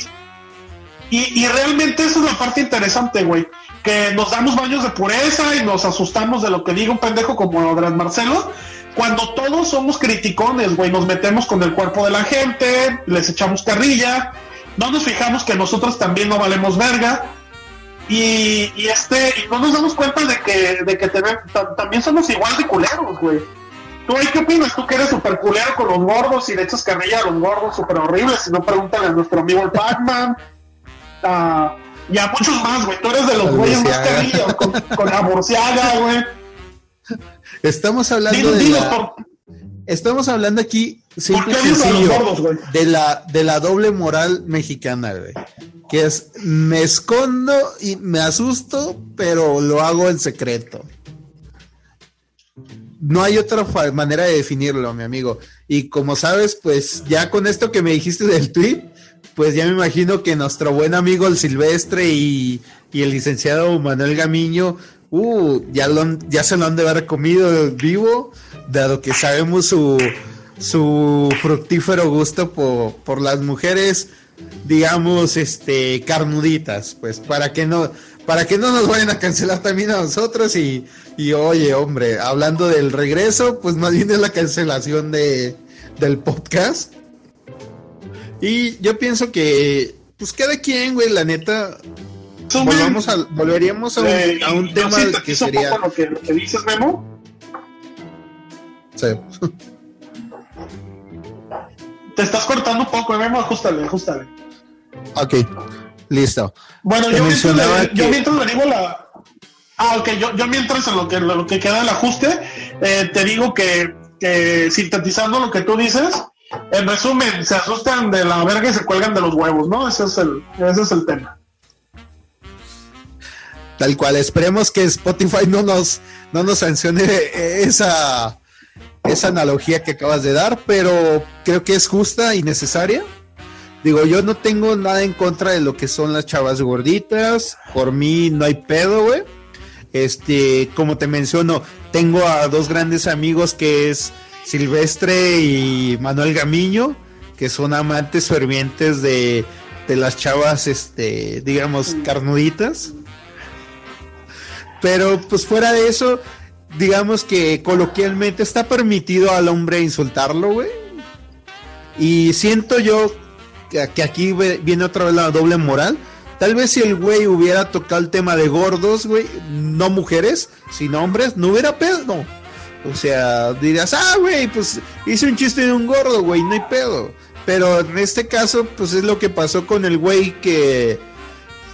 Y, y realmente esa es la parte interesante, güey. Que nos damos baños de pureza y nos asustamos de lo que diga un pendejo como Adrián Marcelo. Cuando todos somos criticones, güey, nos metemos con el cuerpo de la gente, les echamos carrilla, no nos fijamos que nosotros también no valemos verga. Y, este, y no nos damos cuenta de que, de que también somos igual de culeros, güey. ¿Tú qué opinas? Tú que eres súper culero con los gordos y le echas carrilla a los gordos súper horribles. Si no, pregúntale a nuestro amigo el Pac-Man. a- y a muchos más, güey. Tú eres de los güeyes más carrilla, con, con la Burciaga, güey. Estamos hablando de la- por, Estamos hablando aquí ¿por simple qué y sencillo gordos, de la de la doble moral mexicana, güey. Que es me escondo y me asusto, pero lo hago en secreto. No hay otra manera de definirlo, mi amigo. Y como sabes, pues ya con esto que me dijiste del tweet, pues ya me imagino que nuestro buen amigo el Silvestre y, y el licenciado Manuel Gamiño, uh, ya, lo ya se lo han de haber comido vivo, dado que sabemos su, su fructífero gusto por, por las mujeres, digamos, este, carnuditas, pues para que no, para que no nos vayan a cancelar también a nosotros y, y oye, hombre, hablando del regreso, pues más bien es la cancelación de, del podcast. Y yo pienso que, pues cada quien, güey, la neta, volvamos a, volveríamos a un, eh, a un tema que un sería... poco lo que, lo que dices, Memo. sí. Te estás cortando un poco, Memo. Ajustale, ajustale. Ok, listo. Bueno, Te yo mientras, le, yo que- mientras le digo la. Ah, ok, yo, yo mientras en lo que, lo que queda el ajuste, eh, te digo que, que sintetizando lo que tú dices, en resumen, se asustan de la verga y se cuelgan de los huevos, ¿no? Ese es el, ese es el tema. Tal cual, esperemos que Spotify no nos, no nos sancione esa, esa analogía que acabas de dar, pero creo que es justa y necesaria. Digo, yo no tengo nada en contra de lo que son las chavas gorditas. Por mí no hay pedo, güey. Este, como te menciono, tengo a dos grandes amigos que es Silvestre y Manuel Gamiño, que son amantes fervientes de, de las chavas, este, digamos, carnuditas. Pero pues fuera de eso, digamos que coloquialmente está permitido al hombre insultarlo, güey. Y siento yo que, que aquí viene otra vez la doble moral. Tal vez si el güey hubiera tocado el tema de gordos, güey, no mujeres, sino hombres, no hubiera pedo. O sea, dirías, ah, güey, pues hice un chiste de un gordo, güey, no hay pedo. Pero en este caso, pues es lo que pasó con el güey que,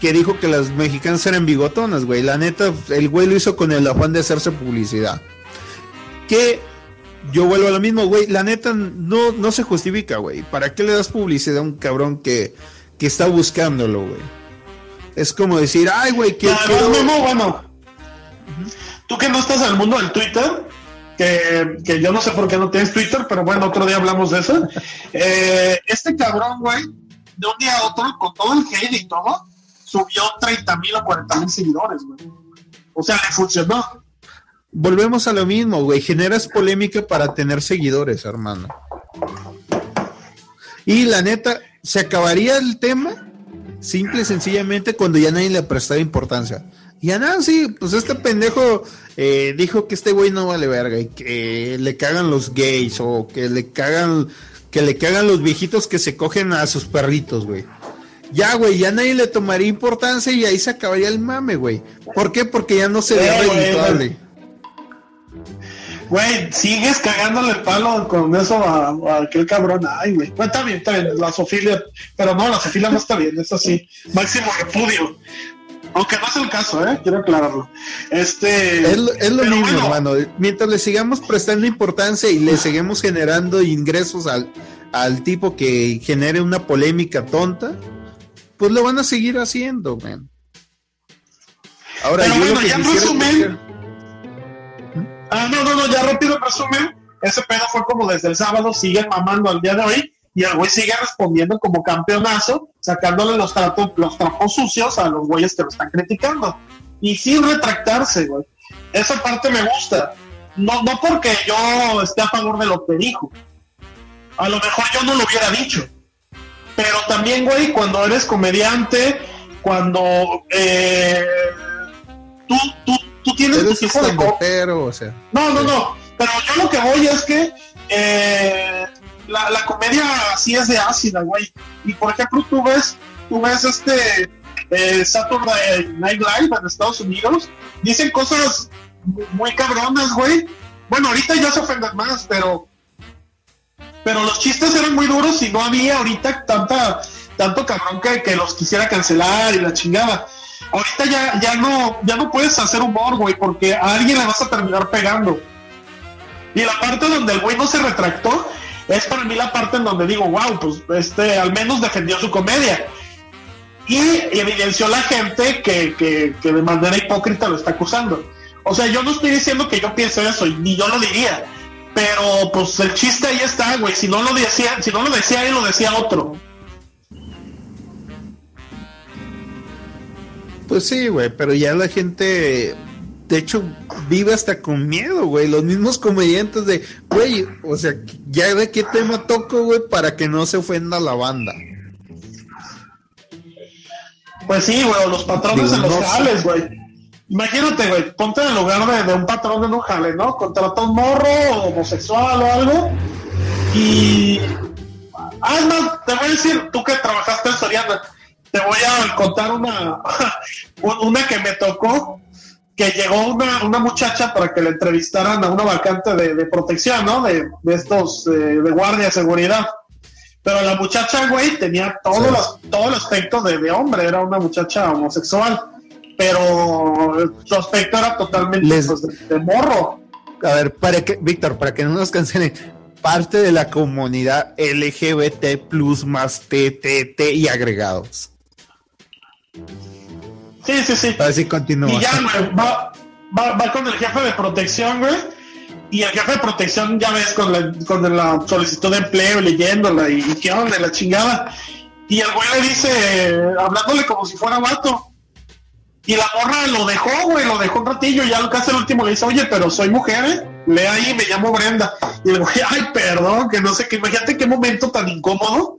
que dijo que las mexicanas eran bigotonas, güey. La neta, el güey lo hizo con el afán de hacerse publicidad. Que yo vuelvo a lo mismo, güey. La neta no, no se justifica, güey. ¿Para qué le das publicidad a un cabrón que, que está buscándolo, güey? Es como decir, ay, güey, que Memo, bueno, tú que no estás el mundo del Twitter, que, que yo no sé por qué no tienes Twitter, pero bueno, otro día hablamos de eso. Eh, este cabrón, güey, de un día a otro, con todo el hate y todo, subió 30 mil o 40 mil seguidores, güey. O sea, le funcionó. Volvemos a lo mismo, güey. Generas polémica para tener seguidores, hermano. Y la neta, se acabaría el tema simple y sencillamente cuando ya nadie le prestaba importancia. Y a sí, pues este pendejo eh, dijo que este güey no vale verga y que le cagan los gays o que le cagan, que le cagan los viejitos que se cogen a sus perritos, güey. Ya, güey, ya nadie le tomaría importancia y ahí se acabaría el mame, güey. ¿Por qué? Porque ya no sería Eh, güey, redituable. Güey, sigues cagándole el palo con eso a, a aquel cabrón. Ay, güey. Bueno, está bien, está bien, la sofilia. Pero no, la sofilia no está bien, es así. Máximo repudio. Aunque no es el caso, ¿eh? Quiero aclararlo. Este. Es lo, es lo pero mismo, bueno, hermano. Mientras le sigamos prestando importancia y le seguimos generando ingresos al, al tipo que genere una polémica tonta, pues lo van a seguir haciendo, man. Ahora, Pero yo bueno, lo que ya resumen- Ah, no, no, no, ya rápido en resumen. Ese pedo fue como desde el sábado, siguen mamando al día de hoy. Y el güey sigue respondiendo como campeonazo, sacándole los, tratos, los trapos sucios a los güeyes que lo están criticando. Y sin retractarse, güey. Esa parte me gusta. No, no porque yo esté a favor de lo que dijo. A lo mejor yo no lo hubiera dicho. Pero también, güey, cuando eres comediante, cuando eh, tú, tú, tú tienes tu tipo de pero, o sea. no, no, no. Pero yo lo que voy es que eh, la, la comedia sí es de ácida, güey. Y por ejemplo, tú ves, tú ves este eh, Saturday Night Live en Estados Unidos, dicen cosas mu- muy cabronas, güey. Bueno, ahorita ya se ofenden más, pero pero los chistes eran muy duros y no había ahorita tanta tanto cabrón que, que los quisiera cancelar y la chingada. Ahorita ya, ya no, ya no puedes hacer humor, güey, porque a alguien le vas a terminar pegando. Y la parte donde el güey no se retractó es para mí la parte en donde digo, wow, pues este al menos defendió su comedia. Y evidenció la gente que, que, que de manera hipócrita lo está acusando. O sea, yo no estoy diciendo que yo piense eso, ni yo lo diría. Pero pues el chiste ahí está, güey. Si no lo decía, si no lo decía él, lo decía otro. Pues sí, güey, pero ya la gente, de hecho, vive hasta con miedo, güey. Los mismos comediantes de, güey, o sea, ya de qué tema toco, güey, para que no se ofenda la banda. Pues sí, güey, los patrones en los no jales, güey. Imagínate, güey, ponte en el lugar de, de un patrón en un jale, ¿no? Contrata un morro homosexual o algo. Y. Ah, no, te voy a decir, tú que trabajaste en Soriana, te voy a contar una, [laughs] una que me tocó, que llegó una, una muchacha para que le entrevistaran a una vacante de, de protección, ¿no? De, de estos, eh, de guardia de seguridad. Pero la muchacha, güey, tenía todo, Sí. los- todo el aspecto de, de hombre, era una muchacha homosexual. Pero su aspecto era totalmente Les- pues, de, de morro. A ver, para que, Víctor, para que no nos cancelen, parte de la comunidad LGBT plus más TTT y agregados. Sí, sí, sí. Así continúa. Y ya, güey, va, va, va con el jefe de protección, güey. Y el jefe de protección, ya ves, con la, con la solicitud de empleo, leyéndola y, y qué onda, la chingada. Y el güey le dice, hablándole como si fuera vato. Y la morra lo dejó, güey, lo dejó un ratillo. Ya casi al último le dice, oye, pero soy mujer, ¿eh? Lee ahí, me llamo Brenda. Y el güey, ay, perdón, que no sé qué. Imagínate qué momento tan incómodo.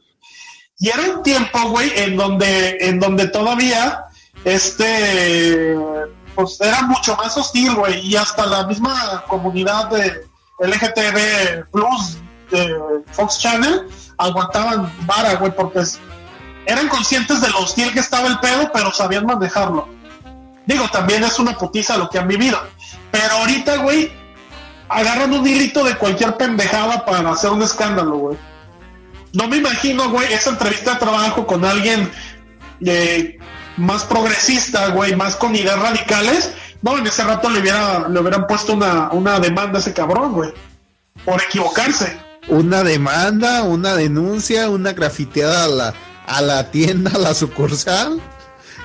Y era un tiempo, güey, en donde, en donde todavía, este, pues era mucho más hostil, güey, y hasta la misma comunidad de LGTB Plus de Fox Channel aguantaban vara, güey, porque eran conscientes de lo hostil que estaba el pedo, pero sabían manejarlo. Digo, también es una putiza lo que han vivido. Pero ahorita, güey, agarran un hilito de cualquier pendejada para hacer un escándalo, güey. No me imagino, güey, esa entrevista de trabajo con alguien eh, más progresista, güey, más con ideas radicales. No, en ese rato le, hubiera, le hubieran puesto una, una demanda a ese cabrón, güey, por equivocarse. Una demanda, una denuncia, una grafiteada a la, a la tienda, a la sucursal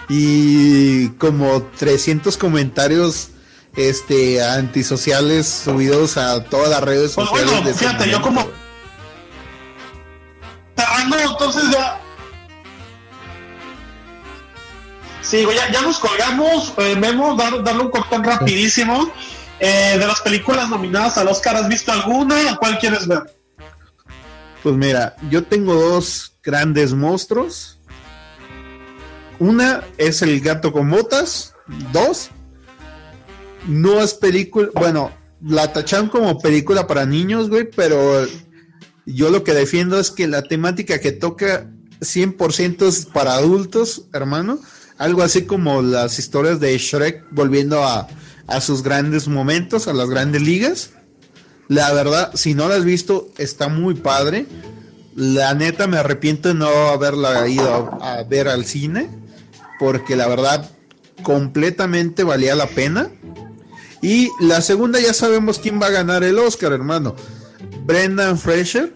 y como 300 comentarios este antisociales subidos a todas las redes Pues sociales. bueno, fíjate, yo como- entonces ya. Sí, ya, ya nos colgamos. Eh, Memo, dar- darle un cortón rapidísimo. Eh, de las películas nominadas al Oscar, ¿has visto alguna? ¿O cuál quieres ver? Pues mira, yo tengo dos grandes monstruos. Una es el gato con botas. Dos, no es película. Bueno, la tachan como película para niños, güey, pero yo lo que defiendo es que la temática que toca 100% es para adultos, hermano. Algo así como las historias de Shrek volviendo a, a sus grandes momentos, a las grandes ligas. La verdad, si no la has visto, está muy padre. La neta me arrepiento de no haberla ido a, a ver al cine, porque la verdad completamente valía la pena. Y la segunda ya sabemos quién va a ganar el Oscar, hermano. Brendan Fraser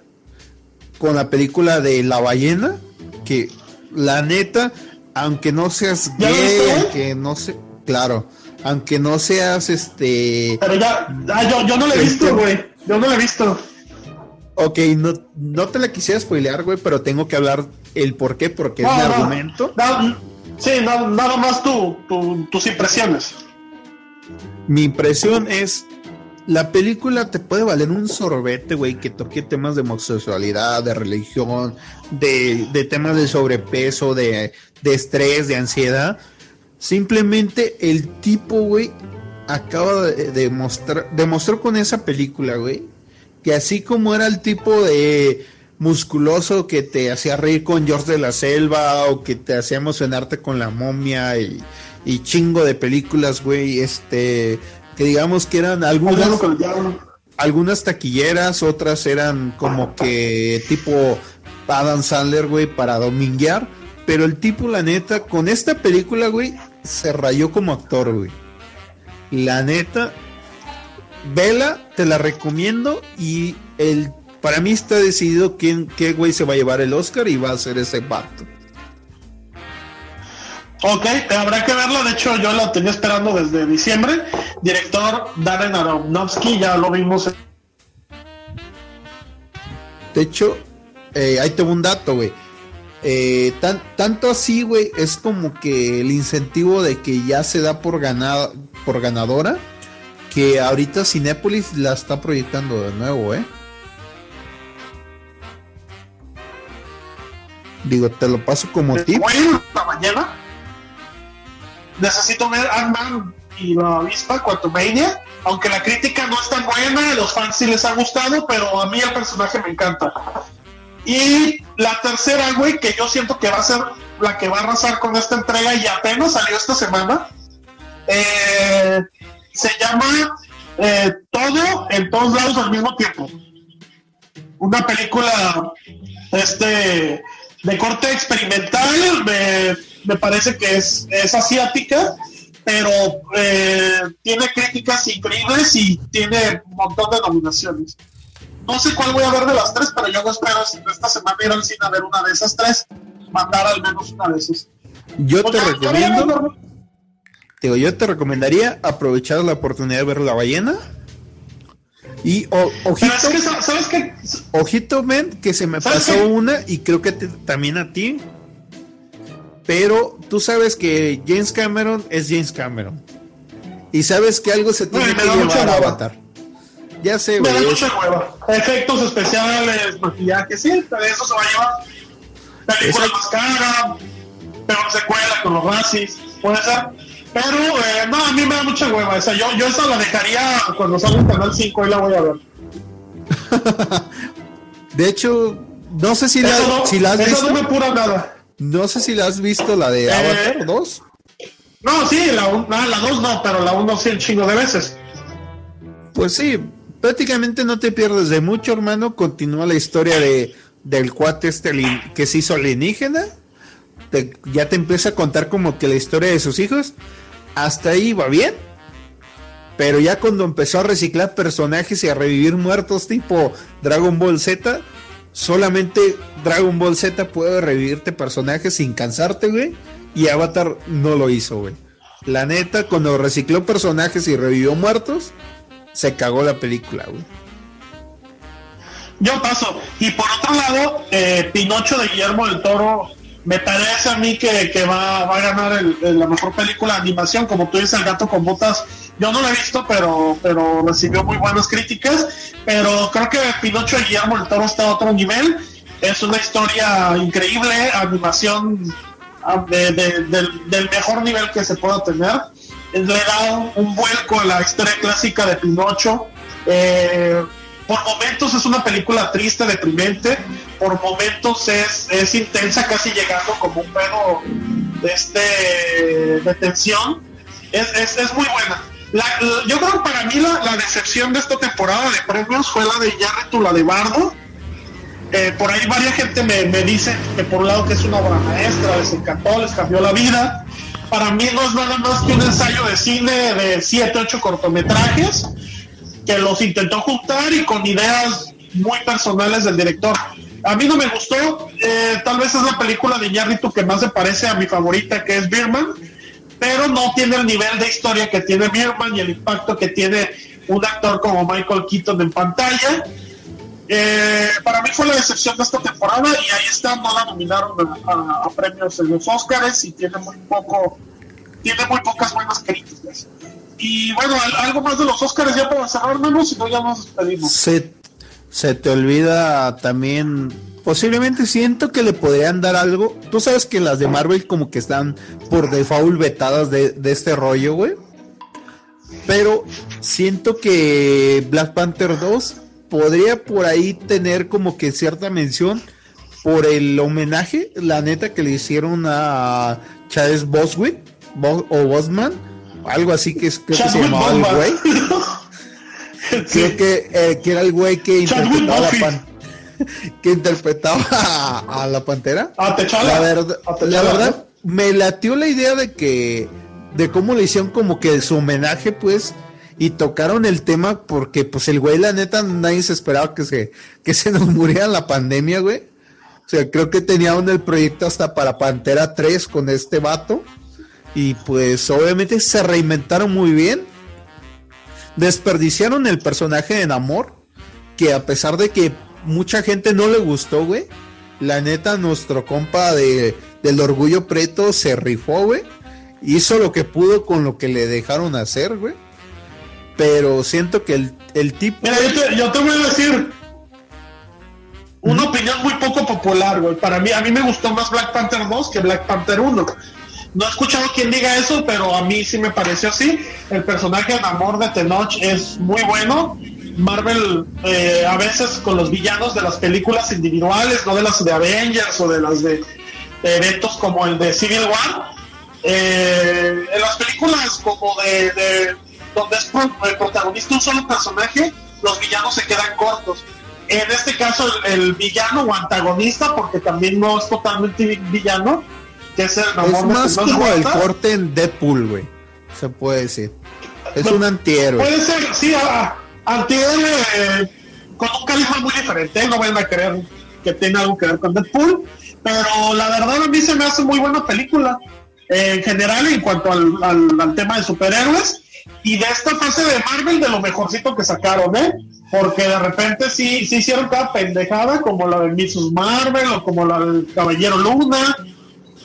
con la película de La ballena, que la neta, aunque no seas ¿Ya la gay, aunque no sé, claro, aunque no seas este Pero ya, ah, yo, yo no la he Este- visto, güey. Yo no la he visto. Ok, no, no te la quisiera spoilear, güey, pero tengo que hablar el por qué, porque es mi no. argumento. Sí, na- nada más tu, tu- tus impresiones. Mi impresión es, la película te puede valer un sorbete, güey, que toque temas de homosexualidad, de religión, de, de temas de sobrepeso, de, de estrés, de ansiedad. Simplemente el tipo, güey, acaba de, de mostrar, demostró con esa película, güey, que así como era el tipo de musculoso que te hacía reír con George de la Selva o que te hacía emocionarte con la momia y, y chingo de películas, güey, este, que digamos que eran algunas, algunas taquilleras, otras eran como que tipo Adam Sandler, güey, para dominguear, pero el tipo, la neta, con esta película, güey, se rayó como actor, güey. La neta, vela, te la recomiendo y el para mí está decidido quién qué güey se va a llevar el Oscar y va a ser ese vato. Ok, habrá que verla. De hecho, yo la tenía esperando desde diciembre. Director Darren Aronofsky, ya lo vimos. De hecho, eh, ahí tengo un dato, güey. Eh, tan, tanto así, güey, es como que el incentivo de que ya se da por ganada, por ganadora, que ahorita Cinépolis la está proyectando de nuevo, ¿eh? Digo, te lo paso como tip. La mañana necesito ver Ant-Man y la avispa Quantumania. Aunque la crítica no es tan buena, a los fans sí les ha gustado, pero a mí el personaje me encanta. Y la tercera, güey, que yo siento que va a ser la que va a arrasar con esta entrega y apenas salió esta semana, eh, se llama eh, Todo en todos lados al mismo tiempo. una película este de corte experimental, me, parece que es, es asiática, pero eh, tiene críticas increíbles y tiene un montón de nominaciones. No sé cuál voy a ver de las tres, pero yo espero esta semana ir al cine a ver una de esas tres, mandar al menos una de esas. Yo te Pues ya- ya recomiendo, digo, yo te recomendaría aprovechar la oportunidad de ver la ballena. Y o- ojito, es que, sa- ¿sabes qué? ojito, men, que se me ¿Sabes pasó qué? una y creo que te- también a ti. Pero tú sabes que James Cameron es James Cameron. Y sabes que algo se tiene me que llevar a. Avatar. Ya sé, Me güey. da es- mucha hueva. Efectos especiales, maquillaje, sí, pero eso se va a llevar. Película Exacto. más cara, peor secuela con los racis, puede ser. Pero, eh, no, a mí me da mucha hueva. O sea, yo, yo esa la dejaría cuando salga en Canal 5 y la voy a ver. [laughs] De hecho, no sé si la, Eso no, si la has eso visto. no me apura nada. No sé si la has visto, la de Eh, Avatar 2. No, sí, la 2 la dos no, pero la 1 sí un chingo de veces. Pues sí, prácticamente no te pierdes de mucho, hermano. Continúa la historia de del cuate este que se hizo alienígena. Ya te empieza a contar como que la historia de sus hijos. Hasta ahí va bien. Pero ya cuando empezó a reciclar personajes y a revivir muertos tipo Dragon Ball Z, solamente Dragon Ball Z puede revivirte personajes sin cansarte, güey. Y Avatar no lo hizo, güey. La neta, cuando recicló personajes y revivió muertos, se cagó la película, güey. Yo paso. Y por otro lado, eh, Pinocho de Guillermo del Toro, me parece a mí que, que va, va a ganar el- la mejor película de animación. Como tú dices, El gato con botas, yo no la he visto, pero, pero recibió muy buenas críticas. Pero creo que Pinocho de Guillermo del Toro está a otro nivel. Es una historia increíble, animación ah, de- de- del, del mejor nivel que se pueda tener. Le da un, vuelco a la historia clásica de Pinocho. Eh, por momentos es una película triste, deprimente, por momentos es, es intensa, casi llegando como un pedo este, de tensión. Es, es, es muy buena. La- yo creo que para mí la, la decepción de esta temporada de premios fue la de Jarretu, la de Bardo. Eh, por ahí varias gente me, me dice que por un lado que es una obra maestra, les encantó, les cambió la vida. Para mí no es nada más que un ensayo de cine de 7, 8 cortometrajes que los intentó juntar y con ideas muy personales del director. A mí no me gustó, eh, tal vez es la película de Iñárritu que más se parece a mi favorita, que es Birman, pero no tiene el nivel de historia que tiene Birman y el impacto que tiene un actor como Michael Keaton en pantalla. Eh, para mí fue la decepción de esta temporada y ahí está, no la nominaron a, premios en los Oscars y tiene muy poco, tiene muy pocas buenas críticas. Y bueno, al- algo más de los Oscars ya para cerrar, menos, si no ya nos despedimos. Se, se te olvida también. Posiblemente siento que le podrían dar algo. Tú sabes que las de Marvel como que están por default vetadas de, de este rollo, güey. Pero siento que Black Panther 2 podría por ahí tener como que cierta mención por el homenaje, la neta, que le hicieron a Chávez Boswick Bo- o Bosman, algo así que es, creo que se llamaba el güey. [laughs] Creo que, eh, que era el güey que interpretaba, la pan- [laughs] que interpretaba a, a la pantera. A Techala. La verdad, A T'Challa, la verdad me latió la idea de que de cómo le hicieron como que su homenaje, pues, y tocaron el tema porque, pues, el güey, la neta, nadie se esperaba que se, que se nos muriera la pandemia, güey. O sea, creo que tenían el proyecto hasta para Pantera 3 con este vato. Y pues, obviamente, se reinventaron muy bien. Desperdiciaron el personaje de Namor. Que a pesar de que mucha gente no le gustó, güey. La neta, nuestro compa de, del orgullo preto se rifó, güey. Hizo lo que pudo con lo que le dejaron hacer, güey. Pero siento que el, el tipo. Mira, yo te, yo te voy a decir una opinión muy poco popular, güey. Para mí, a mí me gustó más Black Panther 2 que Black Panther 1. No he escuchado quien diga eso, pero a mí sí me pareció así. El personaje de Namor de Tenoch es muy bueno. Marvel eh, a veces con los villanos de las películas individuales, no de las de Avengers o de las de, de eventos como el de Civil War. eh, en las películas como de, de- donde es el protagonista un solo personaje, los villanos se quedan cortos. en este caso el, el villano o antagonista, porque también no es totalmente vi- villano, que es el Es más Tenoch como el corte en Deadpool, güey. Se puede decir. Es un antihéroe. Puede ser, sí, a- antihéroe eh, con un carisma muy diferente. No vayan a creer que tiene algo que ver con Deadpool. Pero la verdad a mí se me hace muy buena película. eh, en general, en cuanto al, al- al tema de superhéroes. Y de esta fase de Marvel, de lo mejorcito que sacaron, ¿eh? Porque de repente sí, sí hicieron cada pendejada, como la de Mrs. Marvel o como la del Caballero Luna.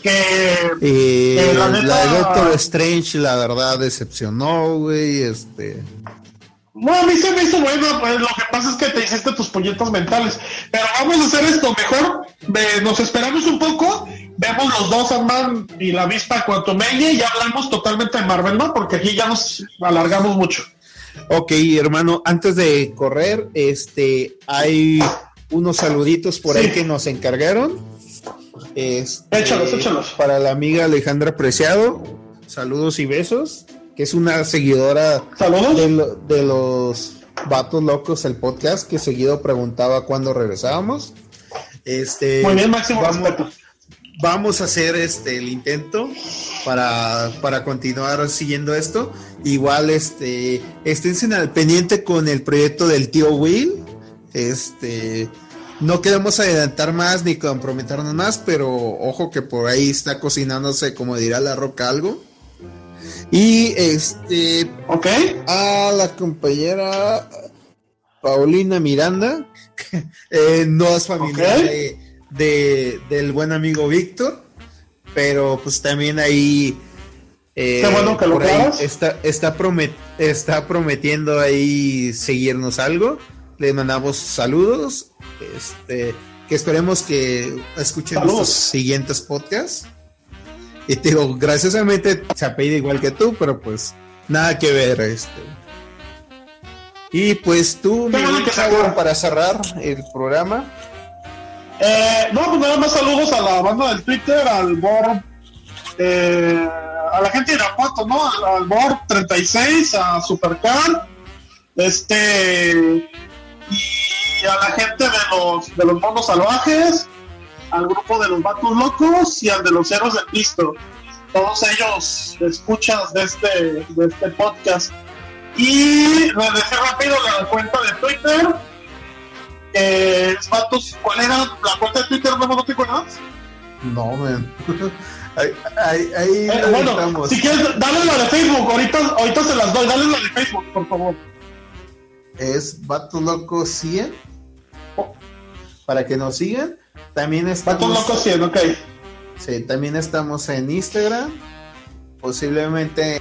Que Eh, la la, neta- de Doctor Strange, la verdad, decepcionó, güey. Este. No, a mí se me hizo bueno, pues lo que pasa es que te hiciste tus puñetos mentales. Pero vamos a hacer esto mejor. ve- nos esperamos un poco, vemos los dos Ant-Man y la vista Quantumania y ya hablamos totalmente de Marvel, ¿no? Porque aquí ya nos alargamos mucho. Ok, hermano, antes de correr, este, hay unos saluditos por ahí que nos encargaron. Este, Échalos, échalos. Para la amiga Alejandra Preciado, saludos y besos, que es una seguidora de, lo- de los Vatos Locos, el podcast, que seguido preguntaba cuándo regresábamos. Este, Muy bien, máximo vamos, respeto. Vamos a hacer este el intento para, para continuar siguiendo esto. Igual este estén al pendiente con el proyecto del tío Will. Este no queremos adelantar más ni comprometernos más, pero ojo que por ahí está cocinándose, como dirá la roca, algo. Y este ¿Ok? a la compañera Paulina Miranda, [laughs] eh, no es familiar de, de- del buen amigo Víctor, pero pues también ahí eh, Qué bueno que lo está, está, promet- está prometiendo ahí seguirnos algo. Le mandamos saludos, este, que esperemos que escuchen nuestros siguientes podcasts. Y te digo, graciosamente se apellida igual que tú, pero pues nada que ver. Este. Y pues tú, mi chavo, para cerrar el programa. Eh, no, pues nada más saludos a la banda del Twitter, al Bor, eh, a la gente de Irapuato, ¿no? Al, Bor 36, a Supercar, este, y a la gente de los, de los monos salvajes, al grupo de los vatos locos y al de los héroes del Cristo. Todos ellos escuchas de este, de este podcast. Y les decía rápido la cuenta de Twitter, eh, vatos, ¿cuál era la cuenta de Twitter? ¿No, no te acuerdas? No, man. [laughs] ahí ahí, ahí Eh, bueno, editamos. si quieres, dale la de Facebook, ahorita, ahorita se las doy, dale la de Facebook, por favor. Es Vatos Locos 100. Para que nos sigan. También estamos, Vatos locos 100, ok. sí, también estamos en Instagram. Posiblemente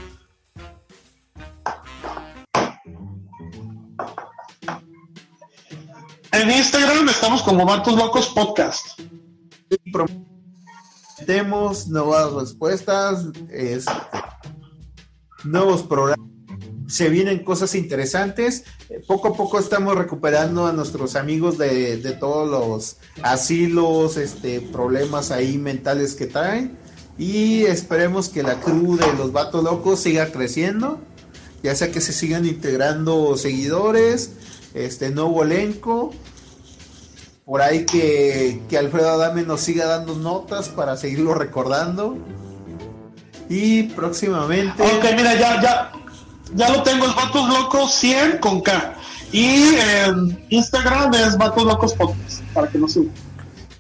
En Instagram estamos como Vatos Locos Podcast. tenemos nuevas respuestas, este, nuevos programas. Se vienen cosas interesantes. Eh, Poco a poco estamos recuperando a nuestros amigos de, de todos los asilos, este, problemas ahí mentales que traen. Y esperemos que la crew de los vatos locos siga creciendo. Ya sea que se sigan integrando seguidores, este nuevo elenco. Por ahí que, que Alfredo Adame nos siga dando notas para seguirlo recordando. Y próximamente. Ok, mira, ya, ya, ya lo tengo, es Vatos Locos 100 con K. Y en Instagram es Vatos Locos Podcast, para que nos sigan.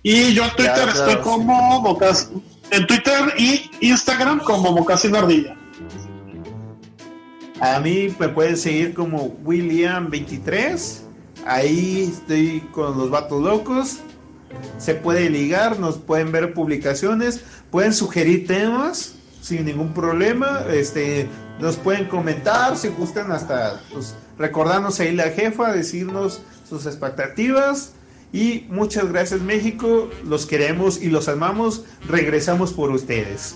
Y yo en Twitter Claro, estoy como Mocas, en Twitter y Instagram como Mocasín Ardilla. A mí me pueden seguir como William23. Ahí estoy con los vatos locos. Se puede ligar, nos pueden ver publicaciones, pueden sugerir temas sin ningún problema. Este, nos pueden comentar si gustan hasta pues, recordarnos ahí la jefa, decirnos sus expectativas. Y muchas gracias México, los queremos y los amamos. Regresamos por ustedes.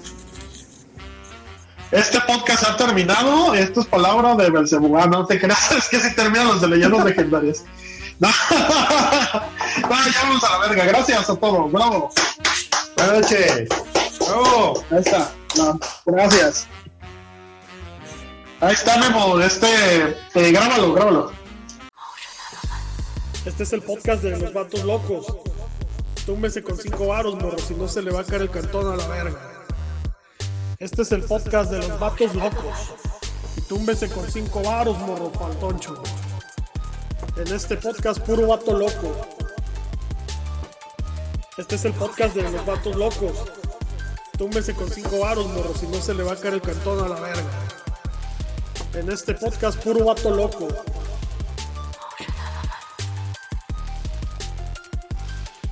Este podcast ha terminado. Esto es palabra de Belcebú. Ah, no te creas, [laughs] es que si terminan los de leyendas legendarias. [laughs] No. [laughs] no, ya vamos a la verga. Gracias a todos. Bravo. Buenas noches. ¡Bravo! Ahí está. Gracias. Ahí está, Memo. Este, eh, grábalo, grábalo. Este es el podcast de los vatos locos. Túmbese con cinco varos, morro, si no se le va a caer el cantón a la verga. Este es el podcast de los vatos locos. Y túmbese con cinco varos, morro, pa'l toncho. En este podcast puro vato loco. Este es el podcast de los vatos locos. Túmbese con cinco varos, morro, si no se le va a caer el cantón a la verga. En este podcast puro vato loco.